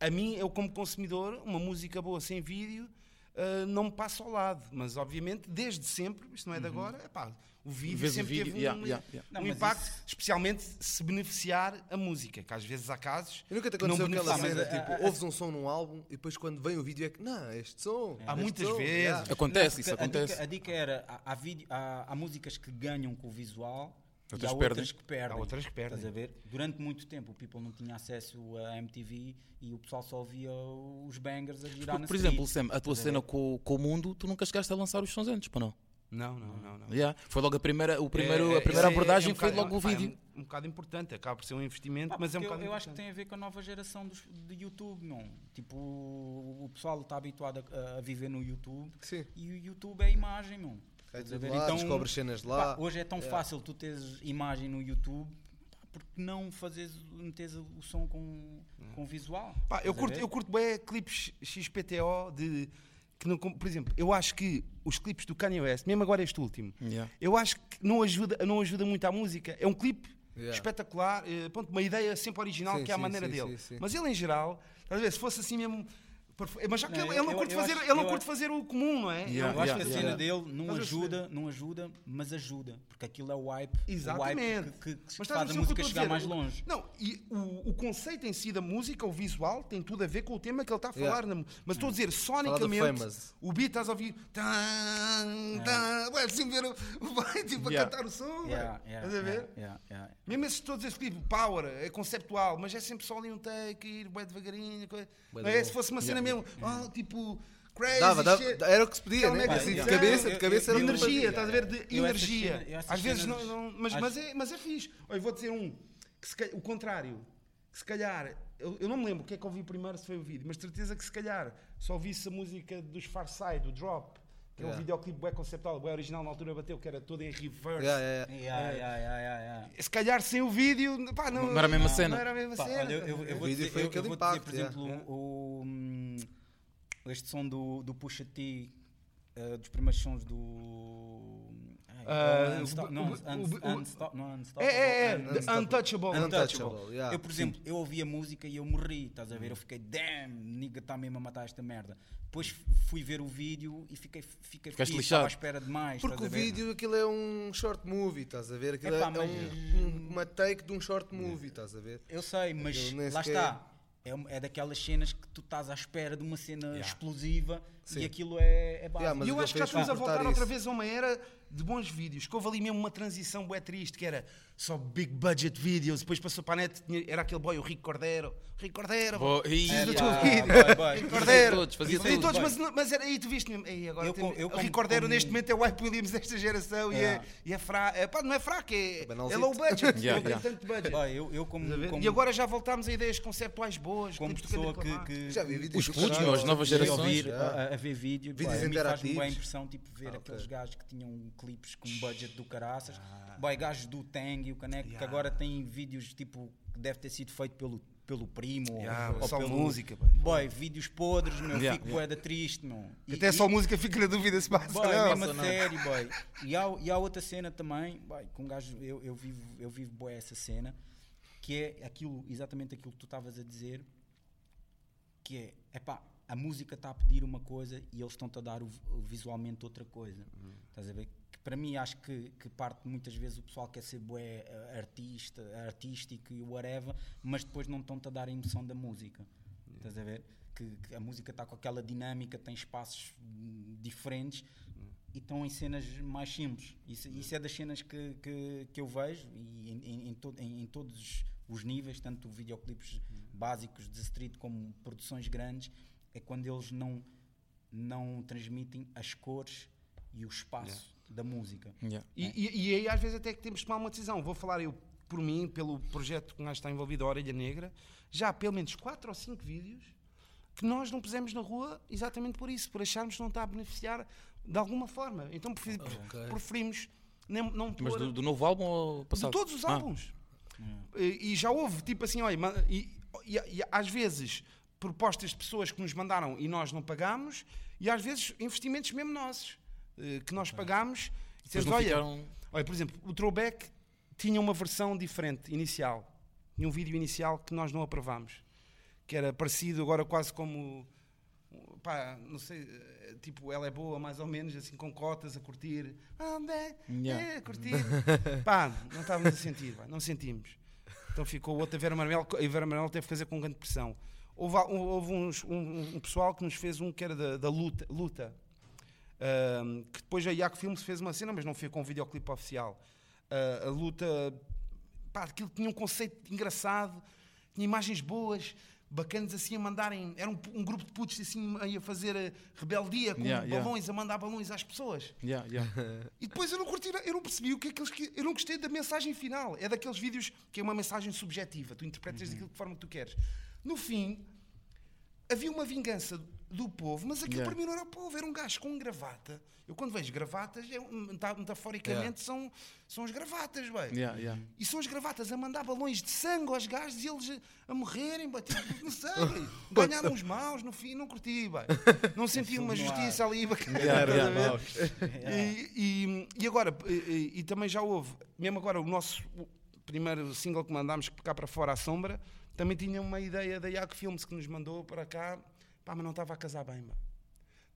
a mim, eu como consumidor, uma música boa sem vídeo ah, não me passa ao lado. Mas, obviamente, desde sempre, isto não é de agora, epá, o vídeo Vês o sempre vídeo, teve yeah, um, yeah, yeah. um Não, impacto, isso- especialmente se beneficiar a música, que às vezes há casos E nunca te aconteceu aquela cena, tipo, ah, ouves um som num álbum e depois quando vem o vídeo é que, não, este som. Há este muitas som", vezes. yeah. Acontece, Não, isso porque a acontece. dica, a dica era: há, há vídeo- há- há músicas que ganham com o visual Outras e há outras que perdem. Há outras que perdem. Estás a ver? Durante muito tempo o people não tinha acesso a MTV e o pessoal só ouvia os bangers a girar Por, na por exemplo. Sam, a tua a cena com, com o mundo, tu nunca chegaste a lançar os sons antes, pá não? Não, não, não. não. Yeah. Foi logo a primeira, o primeiro, É, a primeira é- é abordagem um foi bocado- logo o pá, é vídeo. um, um bocado importante, acaba por ser um investimento, Pá, mas é um porque bocado eu, eu acho que importante. tem a ver com a nova geração dos, de YouTube, não? Tipo, o pessoal está habituado a, a viver no YouTube Sim. e o YouTube é imagem, meu. Cai Estás a tudo ver? lá, Então, descobres cenas de Pá, lá. hoje é tão Yeah. fácil tu teres imagem no YouTube, pá, porque não fazeres, meteres o som com, com visual? Pá, eu a curto, eu curto bem clipes XPTO de. Que não, por exemplo, eu acho que os clipes do Kanye West, mesmo agora este último, Yeah. eu acho que não ajuda, não ajuda muito à música. É um clipe Yeah. espetacular, eh, pronto, uma ideia sempre original, Sim, que é a maneira sim, dele. sim. Mas ele em geral, ver, se fosse assim mesmo. Mas já que Não, ele, eu- ele não curte fazer, acho- ele não curte acho- fazer o comum, não é? Yeah, Eu acho gosta que a cena fazer- dele não a ajuda, não ajuda, mas ajuda. Porque aquilo é o hype, Exatamente. o hype que, que, que Mas faz a música estou chegar dizer? mais longe. Não, e o, o conceito em si da música, o visual, tem tudo a ver com o tema que ele está a falar. Yeah. na mas estou a dizer, sonicamente, o beat estás a ouvir. Tan, tan, ué, assim ver <laughs> vai tipo Yeah. a cantar o som. Yeah, yeah, Estás a ver? yeah, yeah, yeah. Mesmo esses todos esses clipes, power, é conceptual, mas é sempre só ali um take, ir bué devagarinho. É? Se fosse uma cena mesmo, ah, tipo, crazy. Dava, dava, shit. era o que se pedia, Aquela né? mega- Assim, de cabeça, de Eu- cabeça de era o que se energia, estás a ver? De Eu energia. eu essas Às vezes não, cenas- não- mas, acho- mas, é, mas é fixe. Olha, eu vou dizer um, que se calhar- o contrário, que se calhar, eu, eu não me lembro o que é que ouvi primeiro, se foi o vídeo, mas de certeza que se calhar só ouvisse a música dos Far Side, o Drop, que é um Yeah. videoclipe bem conceptual, bem original, na altura bateu, que era todo em reverse. Yeah, yeah, yeah. Yeah, yeah, yeah, yeah, yeah. Se calhar sem o vídeo, pá, não, Não era a mesma não, cena. Não era a mesma Pá, cena. olha, eu, eu, vou vídeo dizer, foi eu, eu vou impacto, dizer, por yeah. exemplo, o, este som do, do Pusha T, eh, dos primeiros sons do... É, Unstoppable, é, é, The Untouchable. Untouchable, yeah. Eu, por exemplo, eu ouvi a música e eu morri, estás a ver? Eu fiquei, damn, nigga está mesmo a matar esta merda. Depois fui ver o vídeo e fiquei, fiquei Ficaste lixado. à espera de mais. Porque estás o a ver? vídeo, aquilo é um short movie, estás a ver? Aquilo Epá, é, é mas- um- um- uma take de um short movie, estás a ver? Eu sei, mas lá está. É, é daquelas cenas que tu estás à espera de uma cena Yeah. explosiva Sim. e aquilo é, é básico. Yeah, E eu acho que já estamos a voltar cortar outra isso. vez a uma era de bons vídeos. Que houve ali mesmo uma transição bué triste, que era só big budget videos, depois passou para a net, tinha- era aquele boy, o Rico Cordeiro. Rico Cordeiro, Bo- É. Rico Cordeiro. todos, fazia Fazia todos. mas, mas era aí, tu viste mesmo. Ei, agora Eu tem- eu Rico Cordeiro neste momento é o White Williams desta geração e é, Yeah. e é fraco. É, pá, não é fraco, é, é low budget. <laughs> Yeah, não tem tanto budget. Boy, eu, eu como, como, e agora já voltámos a ideias conceptuais boas. como do pessoa que, que Já vi vídeos Os putos, as novas gerações. a, ver vídeo, Vídeos a mim faz-me boa impressão tipo, ver Ah, aqueles gajos que tinham clipes com budget do caraças. Boy, gajos do Tang e o Caneco que Yeah. agora têm vídeos tipo que deve ter sido feito pelo, pelo primo Yeah, ou só pelo, música, boy. Boy, vídeos podres, meu, Yeah, fico boeda triste, meu. Que E- Até e- só música fica na dúvida se passa Boy, ou não. sério, boy. E há, e há outra cena também, boy, com um gajo, eu, eu vivo, eu vivo boy essa cena, que é aquilo, exatamente aquilo que tu estavas a dizer, que é, epá, a música está a pedir uma coisa e eles estão-te a dar o, o visualmente outra coisa. Estás a ver? Para mim acho que, que parte muitas vezes o pessoal quer ser bué eh, artista, artístico e whatever, mas depois não estão-te a dar a emoção da música. Estás a ver? Que, que a música está com aquela dinâmica, tem espaços hum, diferentes e estão em cenas mais simples. Isso, isso é das cenas que, que, que eu vejo e em, em, em, to- em- em todos os níveis, tanto videoclipes básicos de street como produções grandes, é quando eles não, não transmitem as cores e o espaço da música. Yeah. E, e- e aí às vezes até que temos de tomar uma decisão. Vou falar eu por mim, pelo projeto que nós está envolvido, a Orelha Negra, já há pelo menos 4 ou 5 vídeos que nós não pusemos na rua exatamente por isso, por acharmos que não está a beneficiar de alguma forma. Então prefer- Ok. preferimos nem- não Mas pôr- do, do novo álbum ou passado? de todos os Ah, álbuns. E, e já houve, tipo assim, olha, e, e- e às vezes propostas de pessoas que nos mandaram e nós não pagámos, e às vezes investimentos mesmo nossos, que nós pagámos. E dissemos, olha, ficaram... olha, por exemplo, o Throwback tinha uma versão diferente, inicial. Tinha um vídeo inicial que nós não aprovámos. Que era parecido agora quase como... Pá, não sei, eh, tipo, ela é boa mais ou menos, assim, com cotas, a curtir. Ah, Yeah. é, a curtir. <laughs> Pá, não estávamos a sentir, vai, não sentimos. Então ficou outra Vera Manuel, e a Vera Manuel teve que fazer com grande pressão. Houve, houve uns- um, um pessoal que nos fez um que era da, da luta, luta Ahm, que depois a Iaco Filmes fez uma cena, mas não foi com um videoclipe oficial. Ah, a luta, pá, aquilo tinha um conceito engraçado, tinha imagens boas, bacanas assim a mandarem. Era um, um grupo de putos assim a fazer eh, rebeldia com Yeah, yeah. balões, a mandar balões às pessoas. Yeah, yeah. <laughs> E depois eu não curti, eu não percebi o que é que eles Eu não gostei da mensagem final. É daqueles vídeos que é uma mensagem subjetiva. Tu interpretas daquilo de forma que tu queres. No fim, havia uma vingança do povo, mas aquilo Yeah. para mim não era o povo, era um gajo com gravata. Eu quando vejo gravatas, meta- metaforicamente Yeah. são, são as gravatas, bem. Yeah, yeah. E são as gravatas a mandar balões de sangue aos gajos e eles a- a morrerem, bem, tipo, no sangue. <laughs> Ganharam os maus, no fim, não curti, bem. Não senti uma justiça ali bacana. Yeah? <laughs> E, e- e agora, e, e- também já houve, mesmo agora o nosso o primeiro single que mandámos cá para fora, à sombra, também tinha uma ideia da Iaco Filmes que nos mandou para cá, pá, mas não estava a casar bem, pá.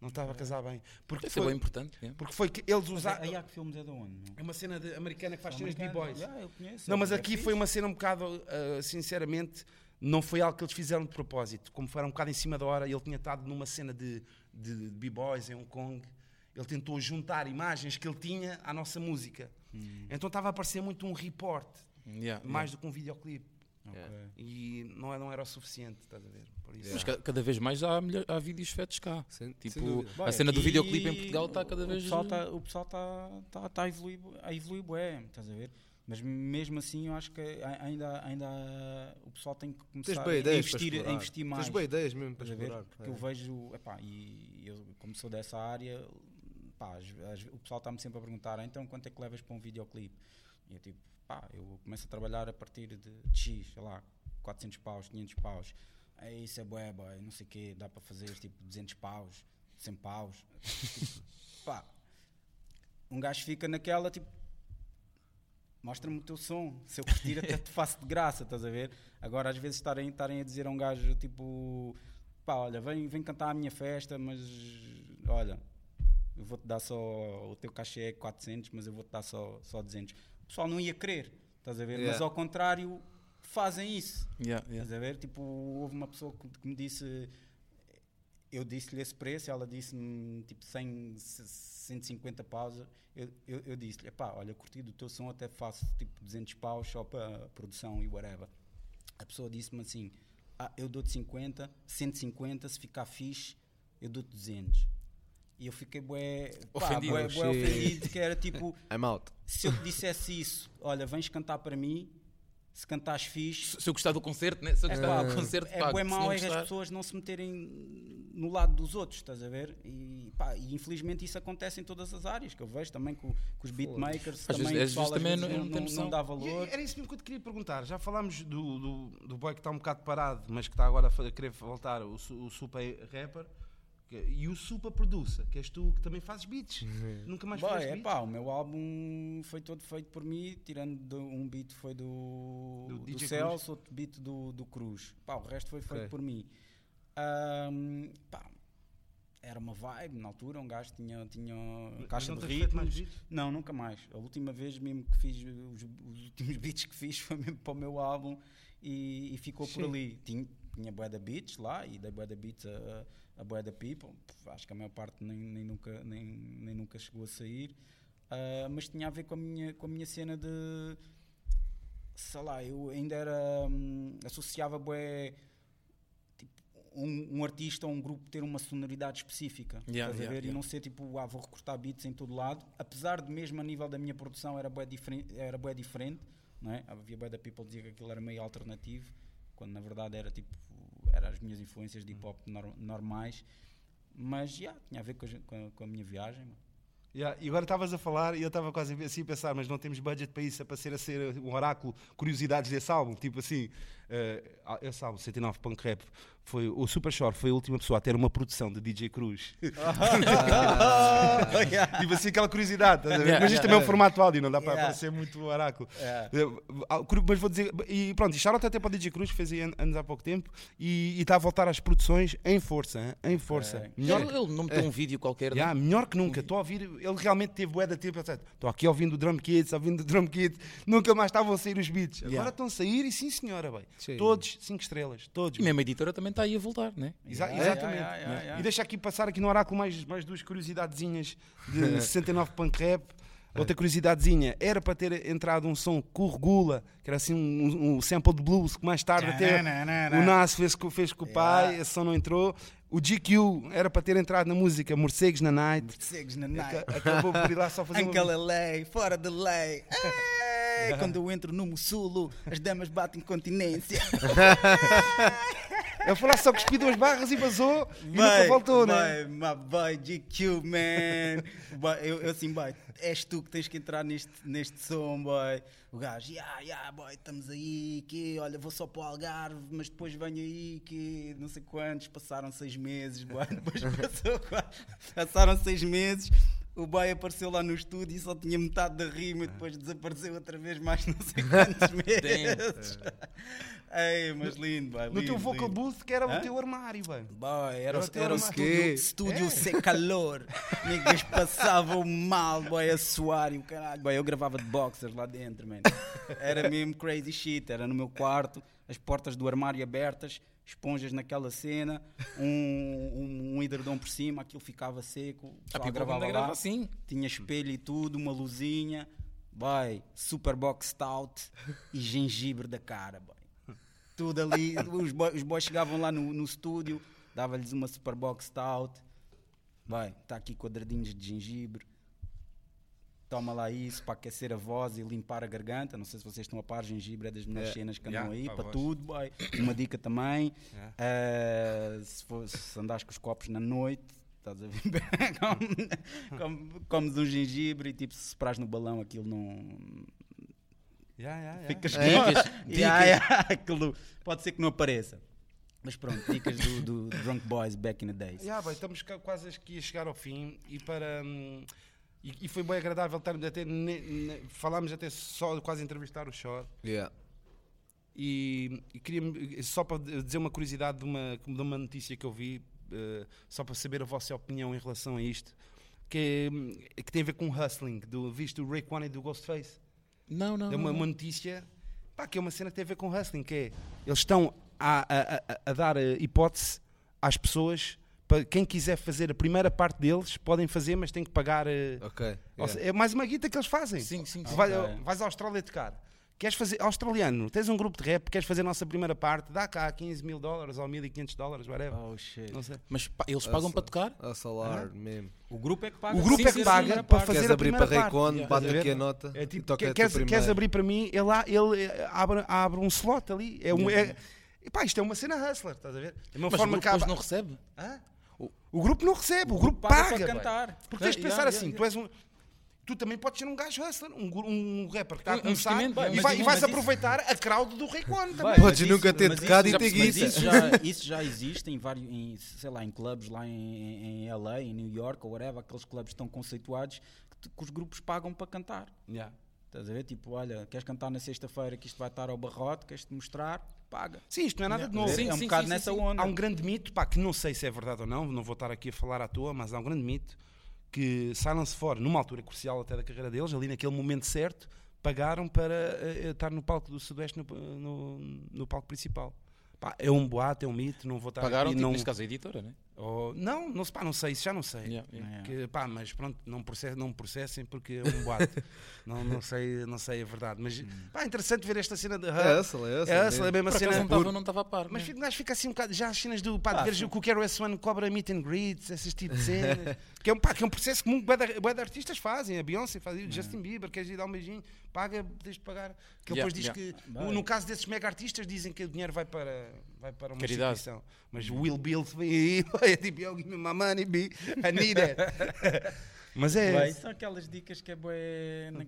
não estava a casar bem. Porque Isso é foi, bem importante. yeah. porque foi que eles usaram. a Yak Filmes é de onde? meu? É uma cena de- americana que faz cenas de b-boys. Yeah, eu conheço, Não, é- mas é aqui fixe. foi uma cena um bocado, uh, sinceramente, não foi algo que eles fizeram de propósito. Como foi um bocado em cima da hora, ele tinha estado numa cena de, de, de b-boys em Hong Kong. Ele tentou juntar imagens que ele tinha à nossa música. Hum. Então estava a parecer muito um report, Yeah, mais do que um videoclipe. Ok. E não, é- não era o suficiente, estás a ver? Por isso. Mas ca- cada vez mais há, melhor- há vídeos feitos cá. Sem- Tipo, a cena do videoclipe em Portugal está cada vez. O pessoal está tá, tá, tá a evoluir, a evoluir bué, estás a ver? Mas mesmo assim eu acho que ainda, ainda o pessoal tem que começar a investir, a investir mais. Tens boas ideias mesmo para Estás a ver? explorar. Porque É. eu vejo, epá, e eu, como sou dessa área, pá, às- às- o pessoal está-me sempre a perguntar, "Ah, então quanto é que levas para um videoclipe? E eu tipo, pá, eu começo a trabalhar a partir de, de X, sei lá, 400 paus, 500 paus. É, isso é bué, boy, não sei o quê, dá para fazer tipo 200 paus, 100 paus. <laughs> Pá, um gajo fica naquela, tipo, mostra-me o teu som. Se eu curtir, até te faço de graça, estás a ver? Agora, às vezes, estarem, estarem a dizer a um gajo tipo: pá, olha, vem, vem cantar à minha festa, mas olha, eu vou-te dar só. O teu cachê é 400, mas eu vou-te dar só, só 200. O pessoal não ia querer, estás a ver? Mas Yeah. ao contrário, fazem isso. Yeah, yeah. Estás a ver? Tipo, houve uma pessoa que, me disse. Eu disse-lhe esse preço, ela disse-me tipo 100, 150 paus. Eu, eu, eu disse-lhe: pá, olha, curti do teu som, até faço tipo 200 paus só para produção e whatever. A pessoa disse-me assim: ah, eu dou-te 50, 150, se ficar fixe, eu dou-te 200. E eu fiquei bué, pá, Ofendido. bué, bué ofendido, que era tipo, <laughs> I'm out. se eu te dissesse isso, olha, vens cantar para mim, se cantares fixe, Se se eu gostar do concerto, né? se eu gostar do concerto, é pá, bué se mau não é as pessoas não se meterem no lado dos outros, estás a ver? E, pá, e infelizmente isso acontece em todas as áreas, que eu vejo também com, com os beatmakers, Às também vezes- pessoal às vezes também não- não tem noção. dá E valor. Era isso mesmo que eu te queria perguntar. Já falámos do, do, do boy que está um bocado parado, mas que está agora a querer voltar, o, o super rapper. E o Supa Produça, que és tu que também fazes beats. Nunca mais Boy, fizeste é beats? pá, o meu álbum foi todo feito por mim, tirando um beat foi do, Do do, Celso, outro beat do, do Cruz. Pá, o resto foi feito Ok. por mim. Ahm, pá, era uma vibe na altura, um gajo tinha, tinha caixa não de ritmos. Não, nunca mais. A última vez mesmo que fiz, os, os últimos <laughs> beats que fiz foi mesmo para o meu álbum e, e ficou por Sim. ali. Tinha, tinha bué da beats lá e dei bué da beats a, a bué da people. Acho que a maior parte nem, nem, nunca, nem, nem nunca chegou a sair. Ah, mas tinha a ver com a minha, com a minha cena de. Sei lá, eu ainda era. hum, associava bué. Tipo, um, um artista ou um grupo ter uma sonoridade específica. Yeah, estás a yeah, ver? E yeah. não ser tipo, ah, vou recortar beats em todo lado. Apesar de mesmo a nível da minha produção era bué diferente, era bué diferente não é? Havia bué da people dizia que aquilo era meio alternativo, quando na verdade era tipo, eram as minhas influências de hip hop nor- normais. Mas, já, tinha a ver com a, com a- com a minha viagem. Yeah, e agora estavas a falar e eu estava quase assim a pensar, mas não temos budget para isso, é para ser a ser um oráculo, curiosidades desse álbum. Tipo assim, eh, esse álbum, 109 Punk Rap, foi, o Super Shore foi a última pessoa a ter uma produção de DJ Cruz. <laughs> <laughs> tipo assim, aquela curiosidade? Yeah, mas isto yeah, também é um formato áudio, não dá para Yeah. parecer muito oráculo. Yeah. Eh, ah, Mas vou dizer, e pronto, e shout até para o DJ Cruz, que fez anos há pouco tempo, e e está a voltar às produções em força, hein? em força. Ok. Melhor Ele, ele não meteu um vídeo qualquer. Yeah, não? melhor que nunca. Estou a ouvir. Ele realmente teve bué de tempo. Estou aqui ouvindo o Drum Kids, ouvindo o Drum Kids. Nunca mais estavam a sair os beats. Agora Yeah. estão a sair e sim, senhora, bem. Sim. Todos 5 estrelas. Todos. E mesmo a editora também está aí a voltar, né? Exa- Yeah, exatamente. yeah, yeah, yeah, yeah. E deixa aqui passar aqui no oráculo mais, mais duas curiosidadezinhas de <laughs> 69 punk rap. Outra curiosidadezinha, era para ter entrado um som com o Regula, que era assim um, um sample de blues, que mais tarde até o Nas fez, fez com o pai, Yeah. esse som não entrou. O GQ era para ter entrado na música Morcegos na Night. Morcegos na night. Aca- Acabou por ir lá só fazer <laughs> uma- Uncle LA, fora de lei. Ei, <laughs> Quando eu entro no Mussulo, as damas batem continência. Ele foi lá só cuspiu duas barras e vazou e nunca voltou, né? Vai, my boy GQ, man. <laughs> Boy, eu, eu assim, boy, és tu que tens que entrar neste, neste som, boy. O gajo, yeah, yeah, boy, estamos aí, que olha, vou só para o Algarve, mas depois venho aí, que não sei quantos, passaram seis meses, boy. <laughs> Depois passou, quase- passaram seis meses. O boy apareceu lá no estúdio e só tinha metade da rima e depois desapareceu outra vez mais não sei <laughs> quantos meses. Ei, mas lindo, boy. No lindo, teu vocal lindo. booth, que era Hã? o teu armário, bem. Boy, era, Era o- era o uma- estúdio, É. sem calor. Niggas <laughs> passavam mal, boy, a suar e o caralho. Boy, eu gravava de boxers lá dentro, man. Era mesmo crazy shit. Era no meu quarto, as portas do armário abertas, esponjas naquela cena, um, um, um edredom por cima, aquilo ficava seco. A people gravava ainda grava lá. assim. Tinha espelho e tudo, uma luzinha. Boy, super box stout e gengibre da cara, boy. Tudo ali. Os boys, os boys chegavam lá no, no estúdio, dava-lhes uma super box stout. Vai, está aqui quadradinhos de gengibre. Toma lá isso para aquecer a voz e limpar a garganta. Não sei se vocês estão a par, gengibre é das melhores É. cenas que andam Yeah, aí, para tudo. boy. Uma dica também. Yeah. eh, se, for, se andares com os copos na noite, estás a ver? <laughs> Come- come- comes um gengibre e tipo, se sopras no balão, aquilo não. Yeah, yeah, yeah. Ficas É. com- Dicas, <laughs> Yeah, yeah, aquilo pode ser que não apareça. Mas pronto, dicas do, do Drunk Boys back in the days. Yeah, bem, estamos quase aqui a chegar ao fim e para. hum, e, e foi bem agradável estarmos até. ne- ne- falámos até só quase entrevistar o Shore. Yeah. E, e queria só para dizer uma curiosidade de uma, de uma notícia que eu vi, eh, só para saber a vossa opinião em relação a isto, que, é- que tem a ver com o hustling, do, visto do Raekwon e do Ghostface. Não, não. É uma, não. uma notícia pá, que é uma cena que tem a ver com hustling, que é eles estão a, a- a- a dar eh, hipótese às pessoas para quem quiser fazer a primeira parte deles, podem fazer, mas têm que pagar. eh, Ok. yeah. seja, é mais uma guita que eles fazem. Sim, sim, sim. Vai- Ok. vais à Austrália tocar. Queres fazer, australiano, tens um grupo de rap, queres fazer a nossa primeira parte, dá cá 15 mil dólares ou 1500 dólares, whatever. Oh shit. Não sei. Mas pá, eles pagam para tocar? A salar mesmo. O grupo é que paga. O grupo sim, é que sim, paga para parte. fazer Queres a abrir primeira para parte. Raycon, bate aqui a nota É tipo, toca queres, queres abrir para mim, ele, lá- ele eh, abre, abre um slot ali. É um, é, epá, isto é uma cena hustler, estás a ver? É uma Mas o forma grupo que não recebe? Hã? O, o grupo não recebe, o, grupo paga paga. para cantar. Porque tens de Ah, pensar yeah, assim, tu és um. Tu também podes ser um gajo hustler, um, um rapper que está Um a começar investimento, e, um vai, e vais aproveitar a crowd do Rei One também. Vai, Podes mas nunca ter tocado e já ter guita. Isso já, isso já existe em vários, em, sei lá, em clubes lá em, em LA, em New York ou whatever, aqueles clubes tão conceituados que, que os grupos pagam para cantar. Yeah. Estás a ver? Tipo, olha, queres cantar na sexta-feira que isto vai estar ao barrote, queres-te mostrar? Paga. Sim, isto não é nada de novo. Sim, é um sim, bocado sim, nessa sim. onda. Há um grande mito, pá, que não sei se é verdade ou não, não vou estar aqui a falar à toa, mas há um grande mito que Silence Fora, numa altura crucial até da carreira deles, ali naquele momento certo, pagaram para eh, estar no palco do Sudoeste, no, no, no palco principal. Pá, é um boato, é um mito, não vou estar Pagaram, aqui, tipo, não, neste caso, a editora, né? Ou- não, não, pá, não sei, isso já não sei. Yeah, yeah. Que, pá, mas pronto, não, processem, não processem porque é um boato. <laughs> não, não, sei, não sei a verdade. Mas pá, é interessante ver esta cena de É essa, é essa. É essa, é a mesma cena. não estava não estava a par. Mas né? fica- gajo fica assim um bocado. Já as cenas do pá, de Ah, veres sim. o que o Kero S1 cobra meet and greets, esses tipos de <laughs> cenas. que, é um, pá, que é um processo que bué de, de artistas fazem. A Beyoncé faz, o Justin Bieber, queres ir dar um beijinho, paga, tens de pagar. Que Yeah, depois diz yeah. que, Vai. no caso desses mega artistas, dizem que o dinheiro vai para, vai para uma Caridade. instituição. Mas o Will aí, é tipo, eu give me my money, B, I need it. <laughs> Mas é. Vai, são aquelas dicas que é bué. na-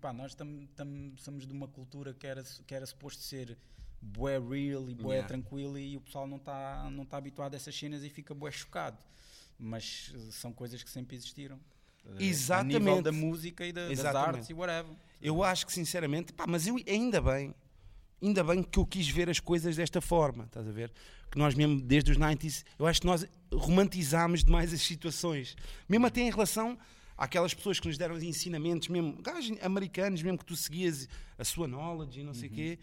pá, nós tam, tam- somos de uma cultura que era, que era suposto ser bué real e bué Yeah. tranquilo e o pessoal não está não tá habituado a essas cenas e fica bué chocado. Mas eh, são coisas que sempre existiram. A nível Exatamente. da música e da- das Exatamente. artes e whatever. Eu acho que sinceramente, pá, mas eu ainda bem, ainda bem que eu quis ver as coisas desta forma, estás a ver? Que nós mesmo, desde os 90s, eu acho que nós romantizámos demais as situações, mesmo até em relação àquelas pessoas que nos deram os ensinamentos, mesmo gajos americanos, mesmo que tu seguias a sua knowledge e não sei o quê,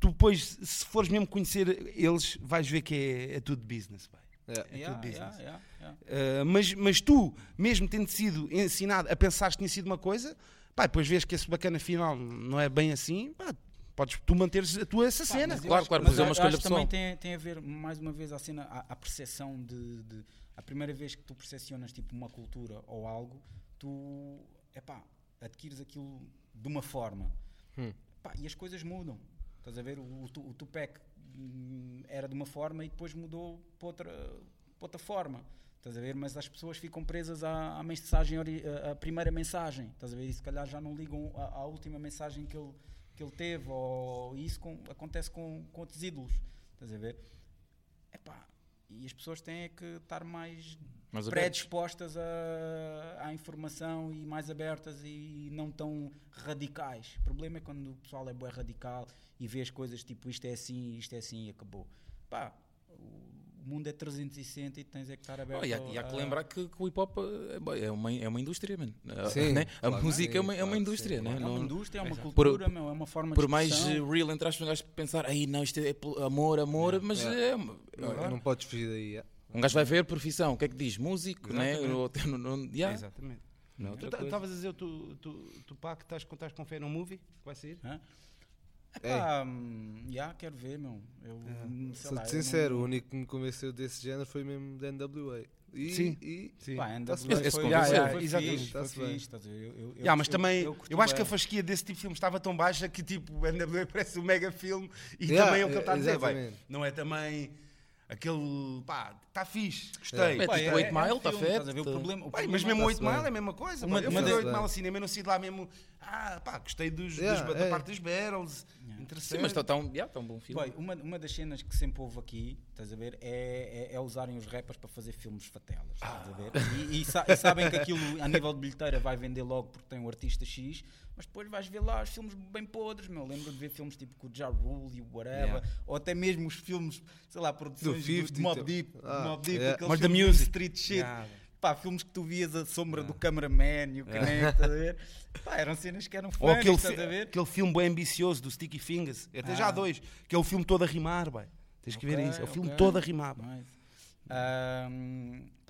tu depois, se fores mesmo conhecer eles, vais ver que é, é tudo business, pá. É. É Yeah, tudo business. yeah. Uh, mas, mas tu, mesmo tendo sido ensinado a pensar que tinha sido uma coisa, pá, depois vês que esse bacana final não é bem assim, pá, podes tu manteres a tua essa Pá, cena. eu Claro, acho- claro, mas mas é uma escolha que também pessoal. tem, tem a ver, mais uma vez, a cena, a, a percepção de, de- A primeira vez que tu percepcionas tipo, uma cultura ou algo, tu epá, adquires aquilo de uma forma. Hum. Pá, e as coisas mudam. Estás a ver? O, o, Tu- o Tupac hum, era de uma forma e depois mudou para outra, para outra forma. Estás a ver? Mas as pessoas ficam presas à, à mensagem, à- à primeira mensagem. Estás a ver? E se calhar já não ligam à, à última mensagem que ele, que ele teve. Ou isso com- acontece com, com outros ídolos. Estás a ver? Epá, e as pessoas têm é que estar mais abertos. predispostas à informação e mais abertas e não tão radicais. O problema é quando o pessoal é bué radical e vê as coisas tipo isto é assim, isto é assim e acabou. Pá, o mundo é 360 e tens é que estar aberto. Oh, e, há, e há que lembrar que, que o hip hop é uma, é uma indústria, man. Sim, né? A claro música sim, é, uma, é uma indústria, sim, né? É uma indústria, é uma Exato. cultura, meu, é uma forma de por mais eh, real entre aspas, um gajo pensar, aí não, isto é pelo amor, amor, mas É. é. Não, não podes fugir daí. é. Um gajo vai ver profissão, o que é que diz? Músico, né? Exatamente. Ou até no- no- yeah. Exatamente. É coisa. estavas a dizer, tu, tu, tu pá, que estás, estás com fé num movie que vai sair? Hã? Epá, hum, já quero ver, meu. Eu, hum, sei Sou-te lá, eu sincero, não- o único que me convenceu desse género foi mesmo da NWA. E, Sim. e Sim. Pá, Tá-se foi, bem. Esse foi, Yeah, foi exatamente. fixe, foi bem. fixe? Eu, eu, Yeah, mas eu- também, eu, curti acho que a fasquia desse tipo de filme estava tão baixa que tipo, <laughs> o NWA parece um mega filme e Yeah, também é o que ele está a dizer, bem, não é também aquele, pá, está fixe, gostei. É, Pá, tipo, Eight Mile, tá filme, feito, estás a ver? O tá- problema, o problema mas mesmo tá-se 8 Mile é a mesma coisa. Uma- pá. eu fui das- ver 8 Mile ao cinema e não saí de lá mesmo. Ah, pá, gostei dos, Yeah, dos- da é. parte dos Barrels. Interessante. Sim, mas está um, yeah, um bom filme. Bem, uma, uma das cenas que sempre houve aqui, estás a ver, é, é, é usarem os rappers para fazer filmes fatelas, estás a ver? E, e sa- e sabem que aquilo a nível de bilheteira vai vender logo porque tem um artista X, mas depois vais ver lá os filmes bem podres, meu. Lembro de ver filmes tipo com o Ja Rule e o whatever, Yeah. ou até mesmo os filmes, sei lá, produções do, 50 de Mob e Deep. Ah, Mob Deep yeah. aqueles Mas da filmes music. street shit. Yeah. Pá, filmes que tu vias a sombra do cameraman e o caneco, estás a ver? Pá, eram cenas que eram Ou fãs, aquele, estás a ver? aquele filme bem ambicioso do Sticky Fingers. Até já há Ah. dois. Que é o filme todo a rimar, bem. Tens que ver isso. É o filme ok. todo a rimar. Nice.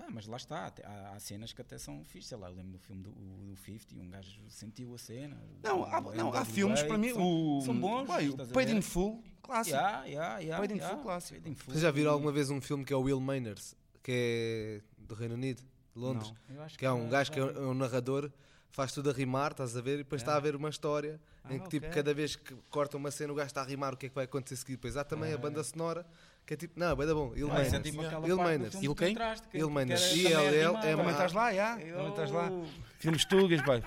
Pá, mas lá está, há, há cenas que até são fixes, sei lá, eu lembro do filme do, do 50 um gajo sentiu a cena. Não, o- há, não, há filmes para mim. são, o, são bons. Bem, o Paid in Full, clássico. Yeah, yeah, yeah, Paid in yeah. Full clássico. Paid in Full Vocês já viram alguma vez um filme que é o Will Manners, que é do Reino Unido, de Londres? Não. Acho Que é um gajo que é vi. um narrador, faz tudo a rimar, estás a ver? E depois está a ver uma história em Ah, que, tipo, ok. cada vez que corta uma cena, o gajo está a rimar o que é que vai acontecer a seguir. Depois há também a banda sonora, que é tipo, não, é bué da bom, Will Ah, isso é Manners. tipo filme Il que quem? entraste, que- Il que Manners. era I também estás lá, já? Também estás lá. Filmes tugas, bem.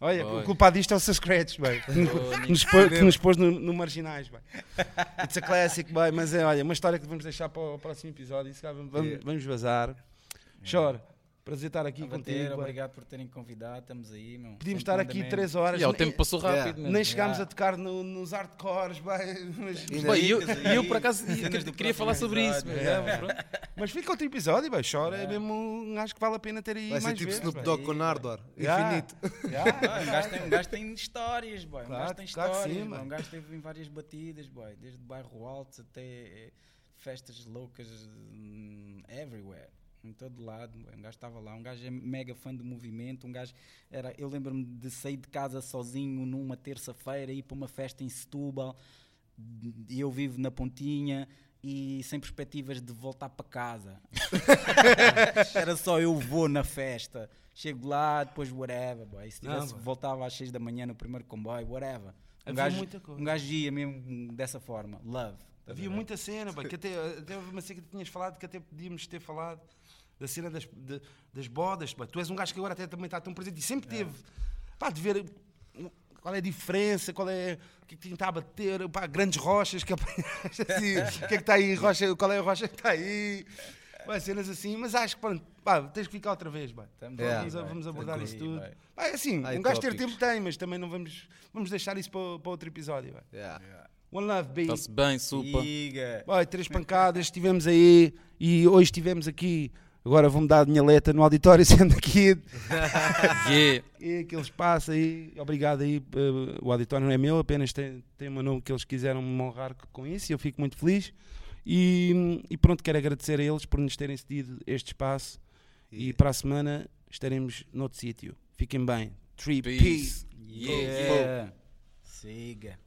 Olha, Boy. o culpado disto é o seu Scratch, bem. Que nos pôs, que nos pôs no, no Marginais, bem. It's a classic, bem. Mas é, olha, uma história que vamos deixar para o próximo episódio. Se calhar vamos, vamos, vamos vazar. Chora. Prazer estar aqui A bater, contigo. obrigado por terem convidado, estamos aí, meu. Podíamos estar aqui mesmo. 3 horas. E ó, o nem- tempo passou rápido, Yeah. Nem chegámos Yeah. a tocar no- nos hardcores. Mas, E Bem, eu, eu, por acaso queria- falar sobre isso. mas Yeah. <laughs> é, fica outro episódio, bem. Chora. É mesmo acho que vale a pena ter aí Vai ser mais tipo vezes. Snoop. Dogg com Nardor. Yeah. Infinito. Yeah. Um, gajo tem, histórias, boy. Um gajo tem histórias. Um gajo teve em várias batidas, boy. Desde bairro alto até festas loucas hum, everywhere. Em todo lado, boy. um gajo estava lá, um gajo é mega fã do movimento, um gajo era, eu lembro-me de sair de casa sozinho numa terça-feira, ir para uma festa em Setúbal, e eu vivo na Pontinha e sem perspectivas de voltar para casa. <laughs> Era só eu vou na festa. Chego lá, depois whatever, boy. Se Não, tivesse, boy. voltava às 6 da manhã no primeiro comboio, whatever. Um gajo, muita coisa. um gajo ia mesmo dessa forma. Love. Havia muita cena, bem, que até, até uma cena que tinhas falado que até podíamos ter falado da cena das, de- das bodas. bem. Tu és um gajo que agora até também está tão presente e sempre teve. Pá, de ver qual é a diferença, qual é. O que é que está a bater, pá, grandes rochas que <laughs> apanhaste assim, o que é que está aí, rocha, qual é a rocha que está aí. Pá, cenas assim, mas acho que pronto, pá, tens que ficar outra vez, Yeah. Vamos, vamos abordar isso tudo. Pá, é assim, um gajo ter tempo tem, mas também não vamos, vamos deixar isso para, para outro episódio. Yeah. One Love, B. Está-se bem. Olha, três pancadas, estivemos aí e hoje estivemos aqui. Agora vou-me dar a minha letra no auditório, <laughs> sendo aqui <laughs> Yeah. e aquele espaço aí. Obrigado aí. eh, o auditório não é meu, apenas tem, tem o meu nome que eles quiseram me honrar com isso e eu fico muito feliz. E, e pronto, quero agradecer a eles por nos terem cedido este espaço. E para a semana estaremos noutro sítio. Fiquem bem. Tree Peace. Peace. Yeah. Yeah. Siga.